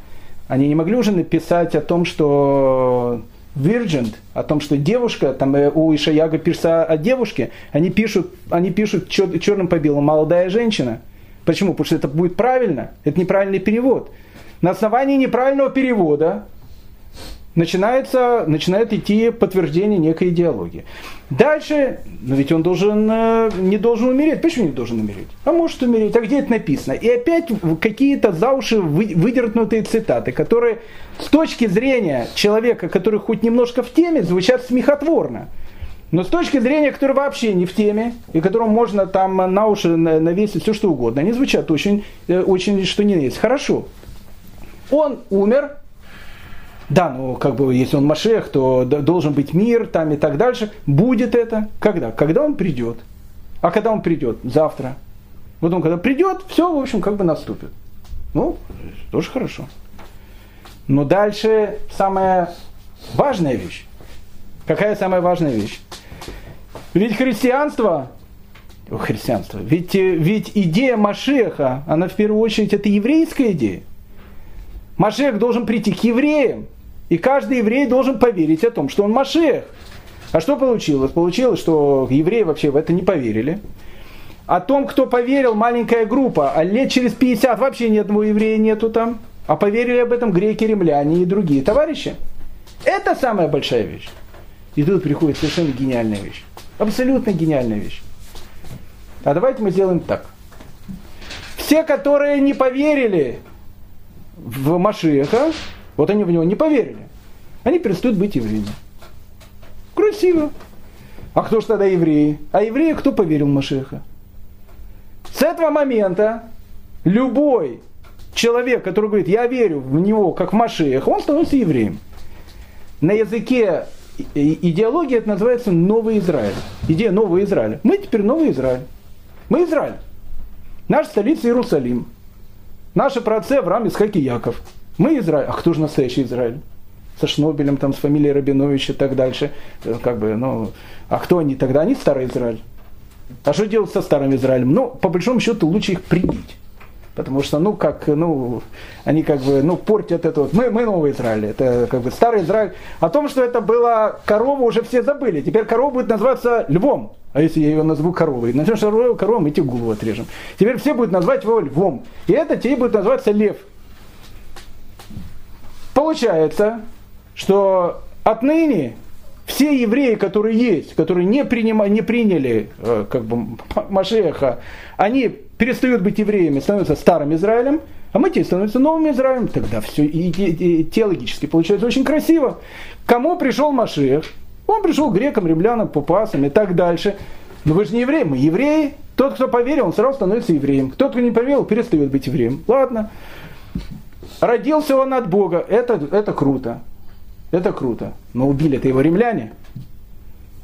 они не могли уже написать о том, что Virgin, о том, что девушка, там э, у Ишаяга пишется о девушке, они пишут, они пишут чер, черным по белому молодая женщина. Почему? Потому что это будет правильно, это неправильный перевод. На основании неправильного перевода начинается, начинает идти подтверждение некой идеологии. Дальше, но ведь он должен, э, не должен умереть. Почему не должен умереть? А может умереть. А где это написано? И опять какие-то за уши выдернутые цитаты, которые с точки зрения человека, который хоть немножко в теме, звучат смехотворно. Но с точки зрения, который вообще не в теме, и которому можно там на уши навесить все что угодно, они звучат очень, э, очень что не есть. Хорошо. Он умер, да, ну как бы если он Машех, то должен быть мир там и так дальше. Будет это когда? Когда он придет. А когда он придет? Завтра. Вот он когда придет, все, в общем, как бы наступит. Ну, тоже хорошо. Но дальше самая важная вещь. Какая самая важная вещь? Ведь христианство, христианство, ведь, э, ведь идея Машеха, она в первую очередь это еврейская идея. Машех должен прийти к евреям. И каждый еврей должен поверить о том, что он Машех. А что получилось? Получилось, что евреи вообще в это не поверили. О том, кто поверил, маленькая группа, а лет через 50 вообще ни одного еврея нету там. А поверили об этом греки, римляне и другие товарищи. Это самая большая вещь. И тут приходит совершенно гениальная вещь. Абсолютно гениальная вещь. А давайте мы сделаем так. Все, которые не поверили в Машеха, вот они в него не поверили. Они перестают быть евреями. Красиво. А кто же тогда евреи? А евреи кто поверил в Машеха? С этого момента любой человек, который говорит, я верю в него как в Машеха, он становится евреем. На языке идеологии это называется Новый Израиль. Идея Нового Израиля. Мы теперь Новый Израиль. Мы Израиль. Наша столица Иерусалим. Наши праотцы Авраам, Исхак и Яков. Мы Израиль. А кто же настоящий Израиль? Со Шнобелем, там, с фамилией Рабиновича и так дальше. Э, как бы, ну, а кто они тогда? Они старый Израиль. А что делать со старым Израилем? Ну, по большому счету, лучше их прибить. Потому что, ну, как, ну, они как бы, ну, портят это вот. Мы, мы новый Израиль, это как бы старый Израиль. О том, что это была корова, уже все забыли. Теперь корова будет называться львом. А если я ее назову коровой? Назовем что коровой, мы тебе голову отрежем. Теперь все будут назвать его львом. И это тебе будет называться лев. Получается, что отныне все евреи, которые есть, которые не, принимали, не приняли э, как бы, Машеха, они перестают быть евреями, становятся старым Израилем, а мы те становимся новым Израилем. Тогда все и, и, и теологически получается очень красиво. Кому пришел Машех? Он пришел грекам, римлянам, пупасам и так дальше. Но вы же не евреи, мы евреи. Тот, кто поверил, он сразу становится евреем. Тот, кто не поверил, перестает быть евреем. Ладно. Родился он от Бога. Это, это круто. Это круто. Но убили-то его римляне.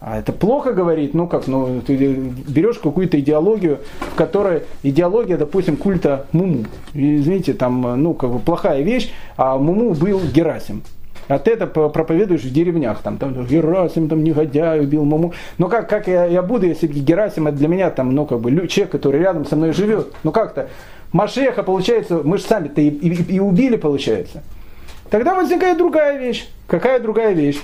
А это плохо говорить, ну как, ну ты берешь какую-то идеологию, в которой идеология, допустим, культа Муму. Извините, там, ну как бы плохая вещь, а Муму был Герасим. А ты это проповедуешь в деревнях, там, там Герасим, там, негодяй, убил маму. Но как, как я, я буду, если Герасим, это для меня, там, ну, как бы, человек, который рядом со мной живет. Ну, как-то. Машеха, получается, мы же сами-то и, и, и убили, получается. Тогда возникает другая вещь. Какая другая вещь?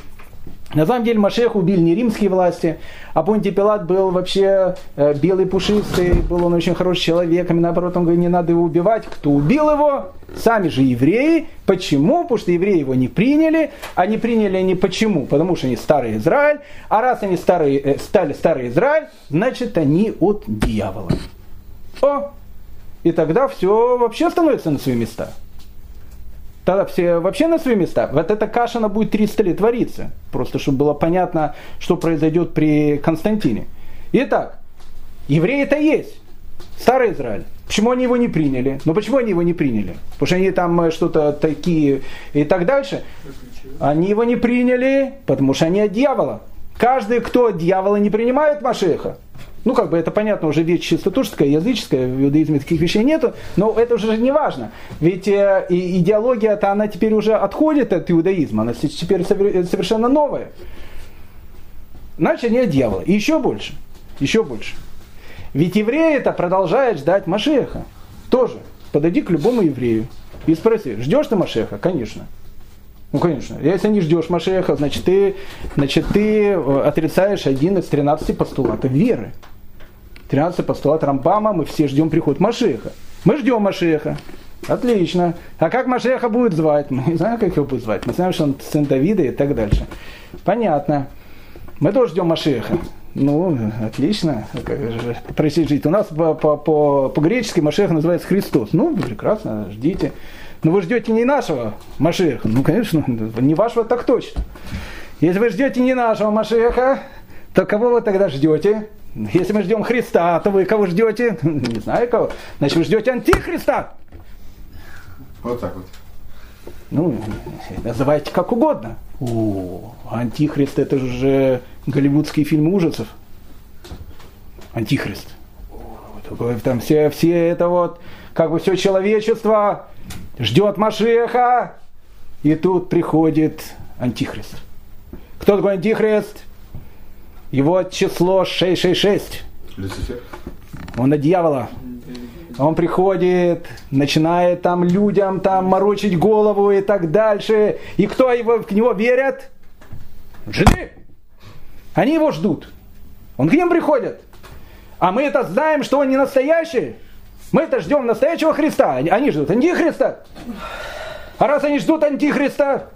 На самом деле Машех убили не римские власти, а Понтий Пилат был вообще э, белый пушистый, был он очень хороший человек, и наоборот он говорит, не надо его убивать. Кто убил его? Сами же евреи. Почему? Потому что евреи его не приняли. А не приняли они почему? Потому что они старый Израиль. А раз они старый, э, стали старый Израиль, значит они от дьявола. О! И тогда все вообще становится на свои места тогда все вообще на свои места. Вот эта каша, она будет 300 лет твориться. Просто, чтобы было понятно, что произойдет при Константине. Итак, евреи это есть. Старый Израиль. Почему они его не приняли? Ну почему они его не приняли? Потому что они там э, что-то такие и так дальше. Они его не приняли, потому что они от дьявола. Каждый, кто от дьявола не принимает Машеха, ну, как бы это понятно, уже вещь чисто тужская, языческая, в иудаизме таких вещей нету, но это уже не важно. Ведь э, идеология-то, она теперь уже отходит от иудаизма, она теперь совершенно новая. Значит, нет дьявола. И еще больше. Еще больше. Ведь евреи это продолжают ждать Машеха. Тоже. Подойди к любому еврею и спроси, ждешь ты Машеха? Конечно. Ну, конечно. Если не ждешь Машеха, значит ты, значит, ты э, отрицаешь один из 13 постулатов веры. 13 постулат Рамбама, мы все ждем приход Машеха. Мы ждем Машеха. Отлично. А как Машеха будет звать? <laughs> Мы не знаем, как его будет звать. Мы знаем, что он сын Давида и так дальше. Понятно. Мы тоже ждем Машеха. Ну, отлично. Просить жить. У нас по, по-гречески Машеха называется Христос. Ну, прекрасно, ждите. Но вы ждете не нашего Машеха. Ну, конечно, <laughs> не вашего так точно. Если вы ждете не нашего Машеха, то кого вы тогда ждете? Если мы ждем Христа, то вы кого ждете? <laughs> Не знаю кого. Значит, вы ждете Антихриста. Вот так вот. Ну, называйте как угодно. О, Антихрист это же голливудский фильм ужасов. Антихрист. Там все, все это вот, как бы все человечество ждет Машеха, и тут приходит Антихрист. Кто такой Антихрист? Его число 666. Люцифер. Он от дьявола. Он приходит, начинает там людям там морочить голову и так дальше. И кто его, к него верят? Жиды. Они его ждут. Он к ним приходит. А мы это знаем, что он не настоящий. Мы это ждем настоящего Христа. Они ждут антихриста. А раз они ждут антихриста,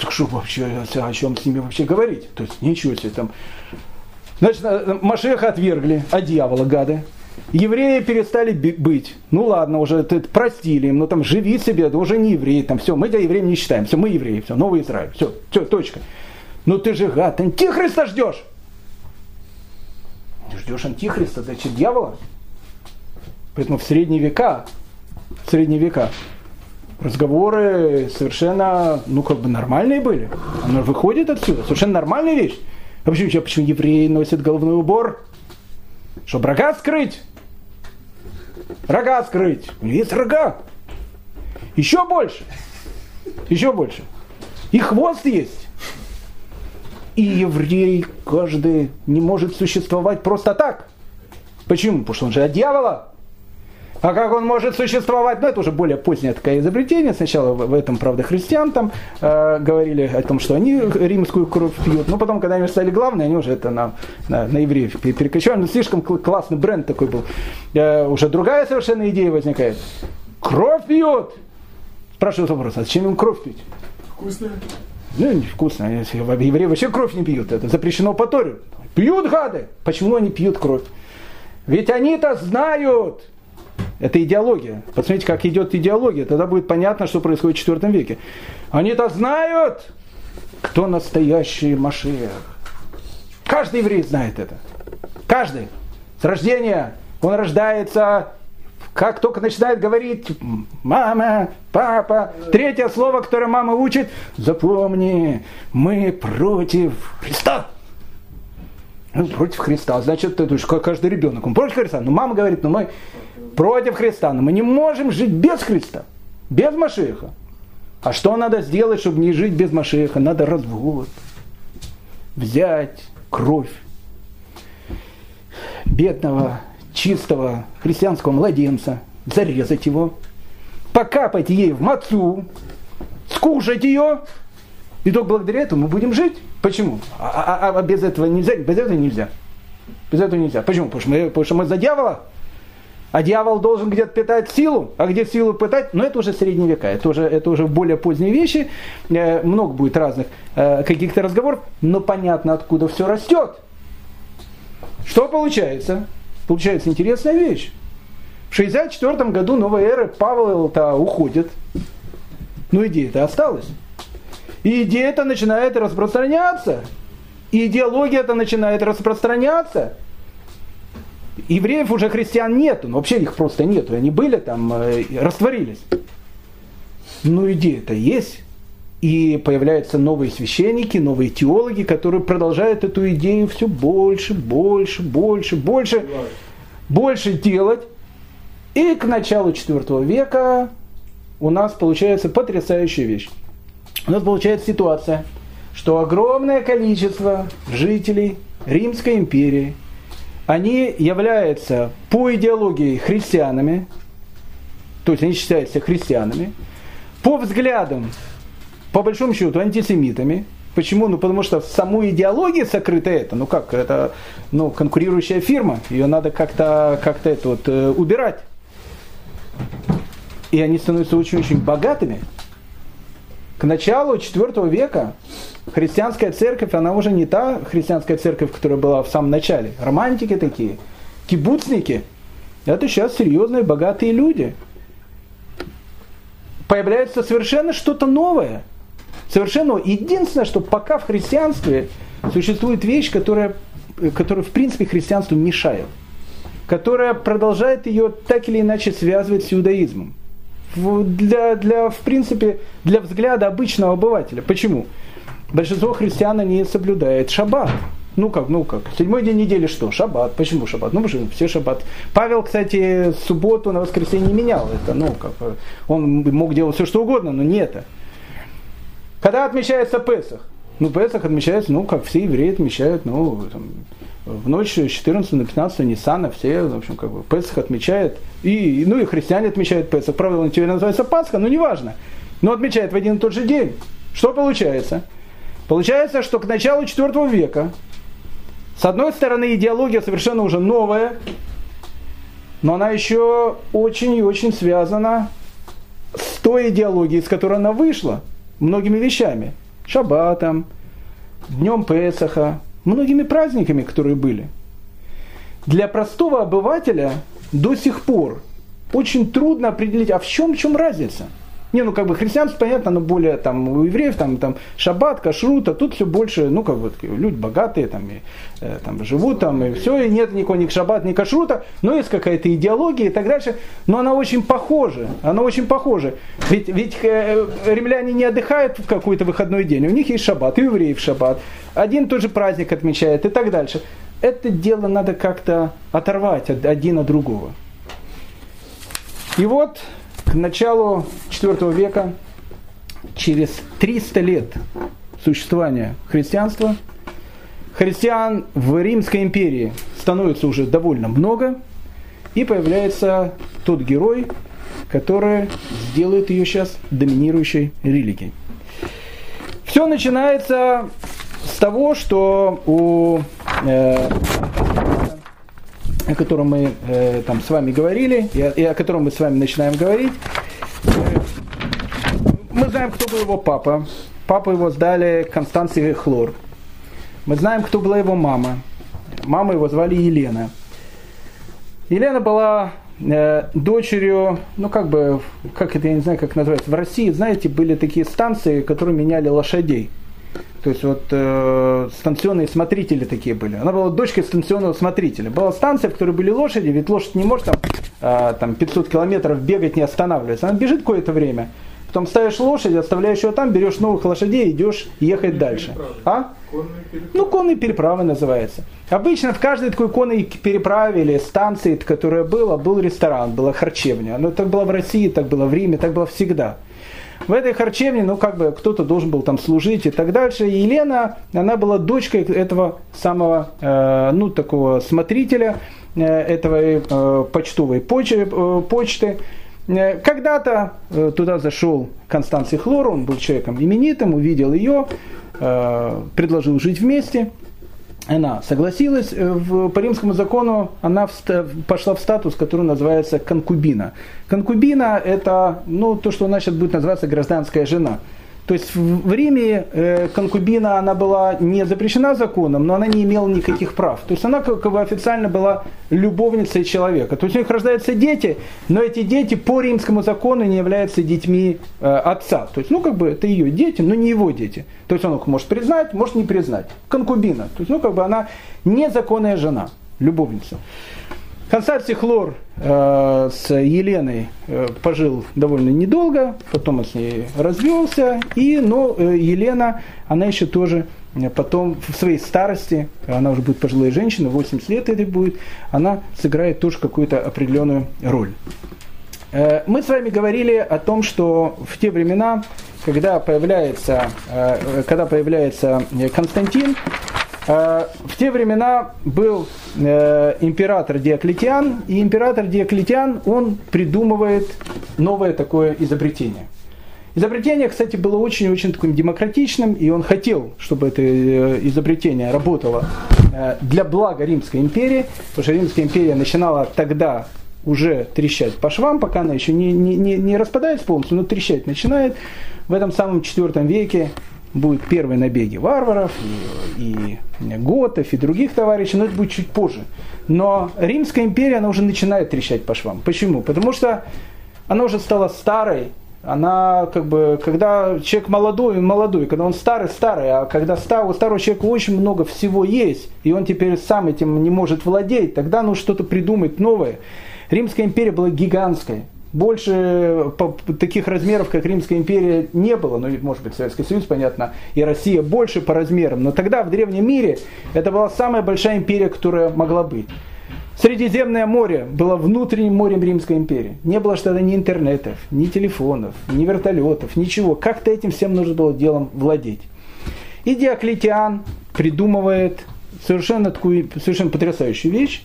так что вообще, о чем с ними вообще говорить? То есть ничего себе там. Значит, э, Машеха отвергли, а дьявола гады. Евреи перестали быть. Ну ладно, уже ты простили им, ну там живи себе, да уже не евреи, там все, мы тебя евреем не считаем, все, мы евреи, все, новый Израиль, все, все, точка. Ну ты же гад, антихриста ждешь. Ты ждешь антихриста, значит дьявола? Поэтому в средние века, в средние века разговоры совершенно, ну, как бы нормальные были. Оно выходит отсюда, совершенно нормальная вещь. А почему, почему евреи носят головной убор? Чтобы рога скрыть. Рога скрыть. У них есть рога. Еще больше. Еще больше. И хвост есть. И еврей каждый не может существовать просто так. Почему? Потому что он же от дьявола. А как он может существовать? Ну, это уже более позднее такое изобретение. Сначала в, этом, правда, христиан там э, говорили о том, что они римскую кровь пьют. Но потом, когда они стали главные, они уже это на, на, на евреев перекочевали. Но слишком классный бренд такой был. Э, уже другая совершенно идея возникает. Кровь пьют! Спрашивают вопрос, а зачем им кровь пить? Вкусная? Ну, невкусно. Евреи вообще кровь не пьют. Это запрещено по Торе. Пьют гады. Почему они пьют кровь? Ведь они-то знают, это идеология. Посмотрите, как идет идеология. Тогда будет понятно, что происходит в IV веке. Они-то знают, кто настоящий Машиах. Каждый еврей знает это. Каждый. С рождения он рождается, как только начинает говорить мама, папа, третье слово, которое мама учит, запомни, мы против Христа. Ну, против Христа. Значит, это как каждый ребенок. Он против Христа. Но мама говорит, ну мы против Христа. Но мы не можем жить без Христа. Без Машеха. А что надо сделать, чтобы не жить без Машеха? Надо развод. Взять кровь бедного, чистого христианского младенца, зарезать его, покапать ей в мацу, скушать ее, и только благодаря этому мы будем жить. Почему? А, а, а без этого нельзя? Без этого нельзя. Без этого нельзя. Почему? Потому что мы, потому что мы за дьявола. А дьявол должен где-то питать силу, а где силу питать, но это уже средние века, это уже, это уже более поздние вещи, э, много будет разных э, каких-то разговоров, но понятно, откуда все растет. Что получается? Получается интересная вещь. В 64 году новой эры Павел-то уходит, но идея-то осталась. И идея это начинает распространяться. И идеология это начинает распространяться. Евреев уже христиан нету, но вообще их просто нету. Они были там, э, растворились. Но идея-то есть. И появляются новые священники, новые теологи, которые продолжают эту идею все больше, больше, больше, больше, больше делать. И к началу IV века у нас получается потрясающая вещь у нас получается ситуация, что огромное количество жителей Римской империи, они являются по идеологии христианами, то есть они считаются христианами, по взглядам, по большому счету, антисемитами. Почему? Ну потому что в самой идеологии сокрыто это. Ну как, это ну, конкурирующая фирма, ее надо как-то как это вот, э, убирать. И они становятся очень-очень богатыми, к началу IV века христианская церковь, она уже не та христианская церковь, которая была в самом начале. Романтики такие, кибуцники. Это сейчас серьезные, богатые люди. Появляется совершенно что-то новое. Совершенно единственное, что пока в христианстве существует вещь, которая, которая в принципе христианству мешает, которая продолжает ее так или иначе связывать с иудаизмом для, для, в принципе, для взгляда обычного обывателя. Почему? Большинство христиан не соблюдает шаббат. Ну как, ну как, седьмой день недели что? Шаббат. Почему шаббат? Ну, потому все шаббат. Павел, кстати, субботу на воскресенье не менял это. Ну, как, он мог делать все, что угодно, но не это. Когда отмечается Песах? Ну, Песах отмечается, ну, как все евреи отмечают, ну, там, в ночь с 14 на 15 Ниссана все, в общем, как бы Песах отмечает, и, ну и христиане отмечают Песах. Правда, он теперь называется Пасха, но неважно. Но отмечает в один и тот же день. Что получается? Получается, что к началу IV века, с одной стороны, идеология совершенно уже новая, но она еще очень и очень связана с той идеологией, с которой она вышла, многими вещами. Шаббатом, днем Песаха, многими праздниками, которые были. Для простого обывателя до сих пор очень трудно определить, а в чем, в чем разница – не, ну как бы христианство, понятно, но более там у евреев там, там шаббат, кашрут, а тут все больше, ну как бы люди богатые там, и, э, там живут там, и все, и нет никакого ни шаббат, ни кашрута, но есть какая-то идеология и так дальше, но она очень похожа, она очень похожа. Ведь, ведь э, римляне не отдыхают в какой-то выходной день, у них есть шаббат, и у евреев шаббат, один тот же праздник отмечает и так дальше. Это дело надо как-то оторвать один от другого. И вот к началу IV века, через 300 лет существования христианства, христиан в Римской империи становится уже довольно много, и появляется тот герой, который сделает ее сейчас доминирующей религией. Все начинается с того, что у э, о котором мы э, там с вами говорили, и о, и о котором мы с вами начинаем говорить, э, мы знаем, кто был его папа. Папу его сдали Констанции Хлор. Мы знаем, кто была его мама. Маму его звали Елена. Елена была э, дочерью, ну как бы, как это, я не знаю, как называется, в России, знаете, были такие станции, которые меняли лошадей. То есть вот э, станционные смотрители такие были. Она была дочкой станционного смотрителя. Была станция, в которой были лошади, ведь лошадь не может там, э, там 500 километров бегать, не останавливаться. Она бежит какое-то время. Потом ставишь лошадь, оставляешь ее там, берешь новых лошадей, идешь ехать дальше. А? Ну, конные переправы называется. Обычно в каждой такой конной переправе или станции, которая была, был ресторан, была харчевня. Но так было в России, так было в Риме, так было всегда. В этой харчевне, ну, как бы кто-то должен был там служить и так дальше. И Елена, она была дочкой этого самого, э, ну, такого смотрителя э, этого э, почтовой поч- э, почты. Э, когда-то э, туда зашел Констанций Хлор, он был человеком именитым, увидел ее, э, предложил жить вместе. Она согласилась, по римскому закону она пошла в статус, который называется конкубина. Конкубина это ну, то, что у нас сейчас будет называться гражданская жена. То есть в Риме э, конкубина, она была не запрещена законом, но она не имела никаких прав. То есть она как бы официально была любовницей человека. То есть у них рождаются дети, но эти дети по римскому закону не являются детьми э, отца. То есть, ну как бы это ее дети, но не его дети. То есть он их может признать, может не признать. Конкубина. То есть, ну как бы она незаконная жена, любовница. Константий Хлор э, с Еленой э, пожил довольно недолго, потом он с ней развелся, и, но э, Елена, она еще тоже э, потом в своей старости, она уже будет пожилая женщина, 80 лет это будет, она сыграет тоже какую-то определенную роль. Э, мы с вами говорили о том, что в те времена, когда появляется, э, когда появляется Константин, в те времена был э, император Диоклетиан, и император Диоклетиан, он придумывает новое такое изобретение. Изобретение, кстати, было очень-очень таким демократичным, и он хотел, чтобы это э, изобретение работало для блага Римской империи, потому что Римская империя начинала тогда уже трещать по швам, пока она еще не, не, не, не распадается полностью, но трещать начинает. В этом самом четвертом веке будут первые набеги варваров, и, и готов, и других товарищей, но это будет чуть позже. Но Римская империя, она уже начинает трещать по швам. Почему? Потому что она уже стала старой, она как бы, когда человек молодой, он молодой, когда он старый, старый, а когда стар, у старого человека очень много всего есть, и он теперь сам этим не может владеть, тогда нужно что-то придумать новое. Римская империя была гигантской, больше таких размеров, как Римская империя, не было. Ну, может быть, Советский Союз, понятно, и Россия больше по размерам. Но тогда, в Древнем мире, это была самая большая империя, которая могла быть. Средиземное море было внутренним морем Римской империи. Не было что-то ни интернетов, ни телефонов, ни вертолетов, ничего. Как-то этим всем нужно было делом владеть. И Диоклетиан придумывает совершенно такую совершенно потрясающую вещь.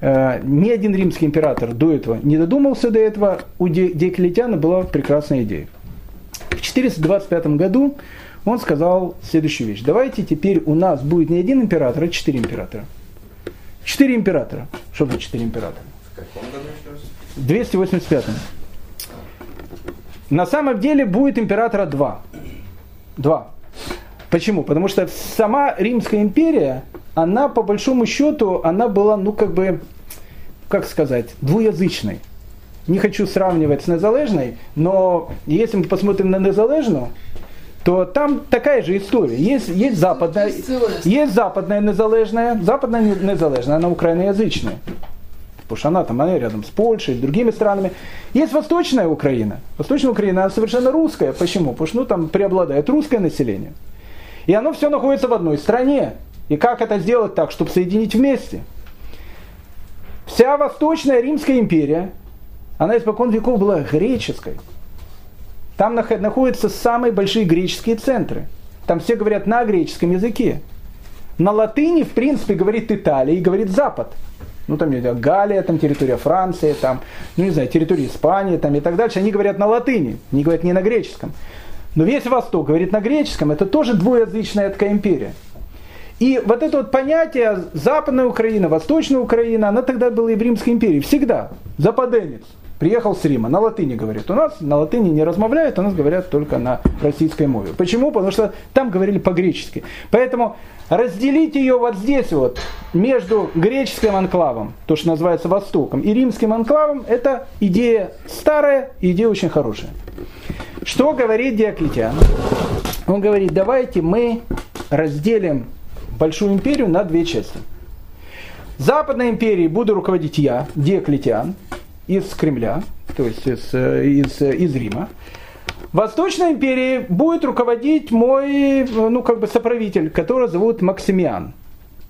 Э, ни один римский император до этого не додумался до этого. У Диоклетиана была прекрасная идея. В 425 году он сказал следующую вещь. Давайте теперь у нас будет не один император, а четыре императора. Четыре императора. Что будет четыре императора? В каком году еще 285 На самом деле будет императора два. Два. Почему? Потому что сама Римская империя она по большому счету, она была, ну как бы, как сказать, двуязычной. Не хочу сравнивать с незалежной, но если мы посмотрим на незалежную, то там такая же история. Есть, есть западная, есть западная незалежная, западная незалежная, она украиноязычная. Потому что она там она рядом с Польшей, с другими странами. Есть восточная Украина. Восточная Украина, она совершенно русская. Почему? Потому что ну, там преобладает русское население. И оно все находится в одной стране. И как это сделать так, чтобы соединить вместе? Вся Восточная Римская империя, она испокон веков была греческой. Там находятся самые большие греческие центры. Там все говорят на греческом языке. На латыни, в принципе, говорит Италия и говорит Запад. ну там Галия, там территория Франции, там, ну не знаю, территория Испании там, и так дальше, они говорят на латыни, не говорят не на греческом. Но весь Восток говорит на греческом, это тоже двуязычная такая империя. И вот это вот понятие Западная Украина, Восточная Украина, она тогда была и в Римской империи. Всегда. Западенец. Приехал с Рима, на латыни говорит. У нас на латыни не размовляют, у нас говорят только на российской мове. Почему? Потому что там говорили по-гречески. Поэтому разделить ее вот здесь вот, между греческим анклавом, то, что называется Востоком, и римским анклавом, это идея старая, идея очень хорошая. Что говорит Диоклетиан? Он говорит, давайте мы разделим большую империю на две части. Западной империей буду руководить я, Диоклетиан, из Кремля, то есть из, из, из Рима. Восточной империей будет руководить мой, ну, как бы соправитель, которого зовут Максимиан.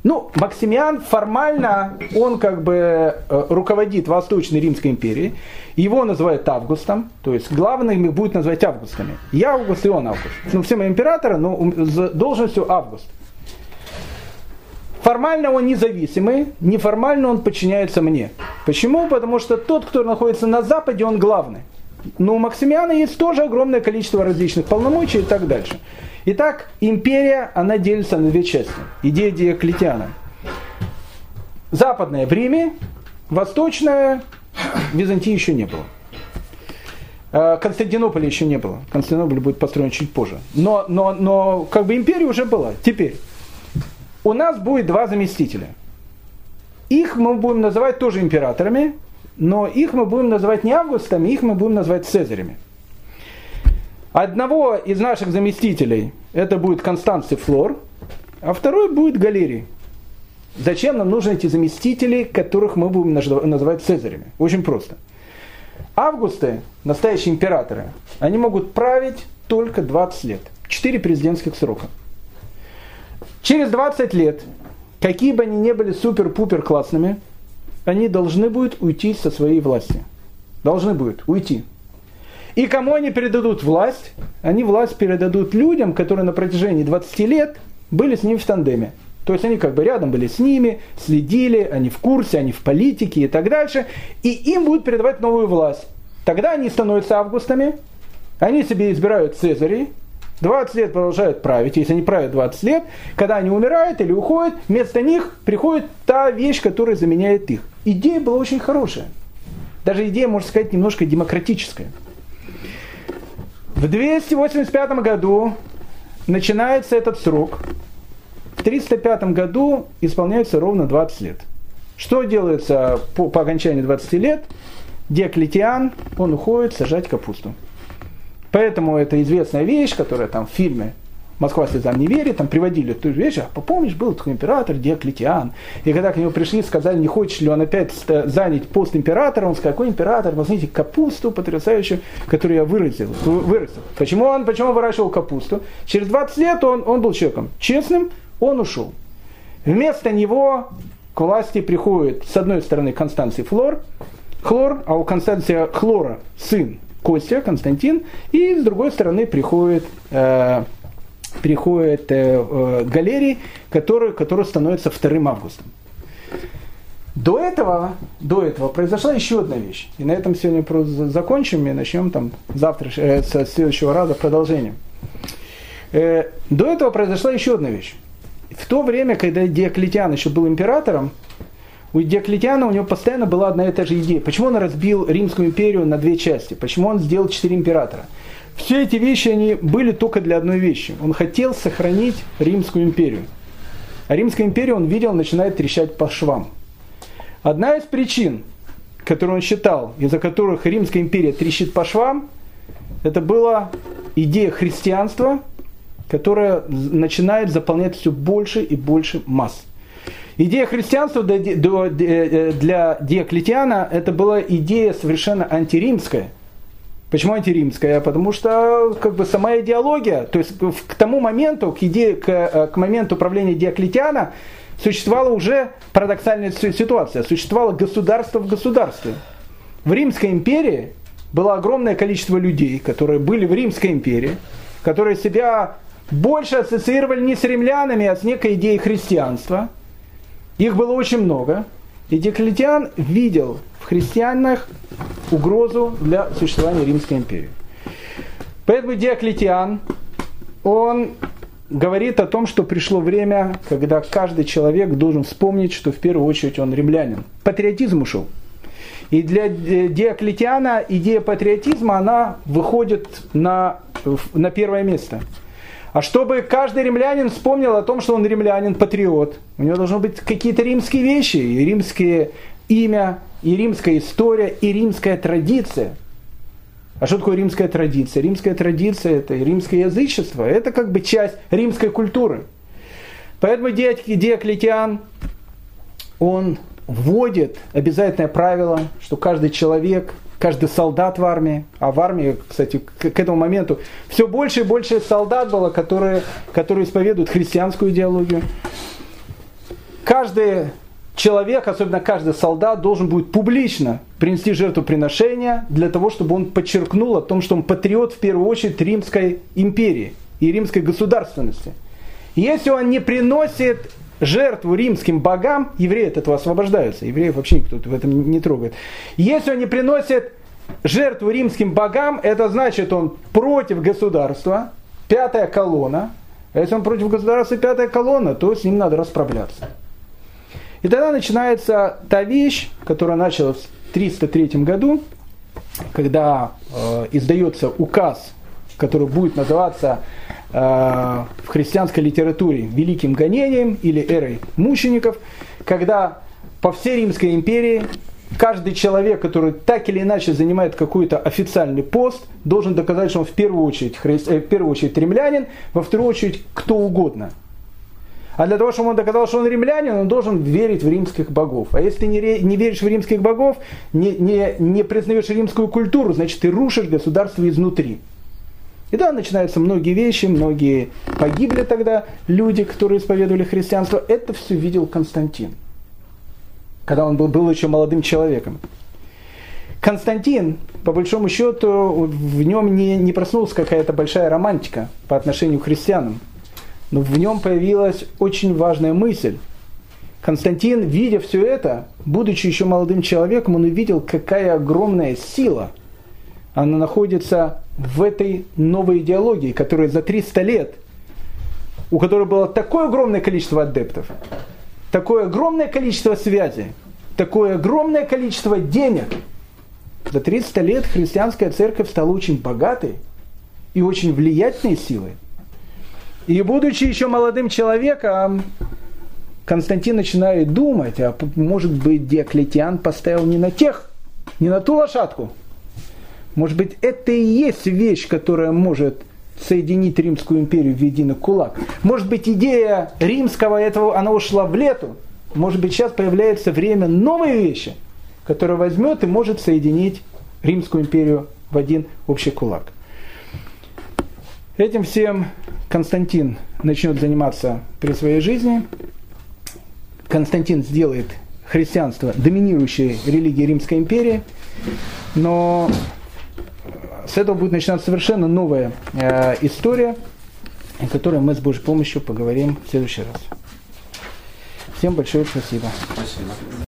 Ну, Максимиан формально, он как бы э, руководит Восточной Римской империей. Его называют Августом, то есть главным их будет называть Августами. Я Август и он Август. Ну, все мои императоры, но с должностью Август. Формально он независимый, неформально он подчиняется мне. Почему? Потому что тот, кто находится на Западе, он главный. Но у Максимиана есть тоже огромное количество различных полномочий и так дальше. Итак, империя, она делится на две части. Идея Диоклетиана. Западная в Риме, восточная в Византии еще не было. Э, Константинополя еще не было. Константинополь будет построен чуть позже. Но, но, но как бы империя уже была. Теперь у нас будет два заместителя. Их мы будем называть тоже императорами, но их мы будем называть не Августами, их мы будем называть Цезарями. Одного из наших заместителей это будет Констанций Флор, а второй будет Галерий. Зачем нам нужны эти заместители, которых мы будем называть Цезарями? Очень просто. Августы, настоящие императоры, они могут править только 20 лет. 4 президентских срока. Через 20 лет, какие бы они ни были супер-пупер классными, они должны будут уйти со своей власти. Должны будут уйти. И кому они передадут власть? Они власть передадут людям, которые на протяжении 20 лет были с ними в тандеме. То есть они как бы рядом были с ними, следили, они в курсе, они в политике и так дальше. И им будут передавать новую власть. Тогда они становятся августами, они себе избирают Цезарей, 20 лет продолжают править, если они правят 20 лет, когда они умирают или уходят, вместо них приходит та вещь, которая заменяет их. Идея была очень хорошая. Даже идея, можно сказать, немножко демократическая. В 285 году начинается этот срок. В 305 году исполняется ровно 20 лет. Что делается по, по окончании 20 лет? Диоклетиан, он уходит сажать капусту. Поэтому это известная вещь, которая там в фильме Москва слезам не верит, там приводили эту вещь, а помнишь, был такой император Диоклетиан, и когда к нему пришли, сказали, не хочет ли он опять занять пост императора, он сказал, какой император, возьмите капусту потрясающую, которую я вырастил. вырастил. Почему он почему выращивал капусту? Через 20 лет он, он был человеком честным, он ушел. Вместо него к власти приходит, с одной стороны, Констанций Флор, Хлор, а у Констанция Хлора сын Костя, Константин, и с другой стороны приходит, э, приходит э, э, Галерий, который, который становится вторым августом. До этого, до этого произошла еще одна вещь. И на этом сегодня просто закончим и начнем там завтра, э, с следующего раза продолжением. Э, до этого произошла еще одна вещь. В то время, когда Диоклетиан еще был императором, у Диоклетиана у него постоянно была одна и та же идея. Почему он разбил Римскую империю на две части? Почему он сделал четыре императора? Все эти вещи, они были только для одной вещи. Он хотел сохранить Римскую империю. А Римская империя, он видел, начинает трещать по швам. Одна из причин, которую он считал, из-за которых Римская империя трещит по швам, это была идея христианства, которая начинает заполнять все больше и больше масс. Идея христианства э, для Диоклетиана это была идея совершенно антиримская. Почему антиримская? Потому что как бы сама идеология, то есть к тому моменту, к, идее, к, э, к моменту правления Диоклетиана существовала уже парадоксальная ситуация. Существовало государство в государстве. В Римской империи было огромное количество людей, которые были в Римской империи, которые себя больше ассоциировали не с римлянами, а с некой идеей христианства – их было очень много. И Диоклетиан видел в христианах угрозу для существования Римской империи. Поэтому Диоклетиан, он говорит о том, что пришло время, когда каждый человек должен вспомнить, что в первую очередь он римлянин. Патриотизм ушел. И для Диоклетиана идея патриотизма, она выходит на, на первое место. А чтобы каждый римлянин вспомнил о том, что он римлянин, патриот, у него должны быть какие-то римские вещи, и римские имя, и римская история, и римская традиция. А что такое римская традиция? Римская традиция это римское язычество, это как бы часть римской культуры. Поэтому Диоклетиан, он вводит обязательное правило, что каждый человек, каждый солдат в армии, а в армии, кстати, к, этому моменту все больше и больше солдат было, которые, которые исповедуют христианскую идеологию. Каждый человек, особенно каждый солдат, должен будет публично принести жертвоприношение для того, чтобы он подчеркнул о том, что он патриот в первую очередь Римской империи и римской государственности. Если он не приносит жертву римским богам, евреи от этого освобождаются. Евреев вообще никто в этом не трогает. Если он не приносит жертву римским богам, это значит, он против государства, пятая колонна. А если он против государства, пятая колонна, то с ним надо расправляться. И тогда начинается та вещь, которая началась в 303 году, когда э, издается указ, который будет называться в христианской литературе великим гонением или эрой мучеников, когда по всей Римской империи каждый человек, который так или иначе занимает какой-то официальный пост, должен доказать, что он в первую очередь, хри... Э, в первую очередь римлянин, во вторую очередь кто угодно. А для того, чтобы он доказал, что он римлянин, он должен верить в римских богов. А если ты не, не веришь в римских богов, не, не, не признаешь римскую культуру, значит ты рушишь государство изнутри. И да, начинаются многие вещи, многие погибли тогда люди, которые исповедовали христианство. Это все видел Константин, когда он был, был еще молодым человеком. Константин, по большому счету, в нем не, не проснулась какая-то большая романтика по отношению к христианам. Но в нем появилась очень важная мысль. Константин, видя все это, будучи еще молодым человеком, он увидел, какая огромная сила – она находится в этой новой идеологии, которая за 300 лет, у которой было такое огромное количество адептов, такое огромное количество связей, такое огромное количество денег. За 300 лет христианская церковь стала очень богатой и очень влиятельной силой. И будучи еще молодым человеком, Константин начинает думать, а может быть Диоклетиан поставил не на тех, не на ту лошадку, может быть, это и есть вещь, которая может соединить Римскую империю в единый кулак. Может быть, идея римского этого, она ушла в лету. Может быть, сейчас появляется время новой вещи, которая возьмет и может соединить Римскую империю в один общий кулак. Этим всем Константин начнет заниматься при своей жизни. Константин сделает христианство доминирующей религией Римской империи, но с этого будет начинаться совершенно новая э, история, о которой мы с Божьей помощью поговорим в следующий раз. Всем большое спасибо. Спасибо.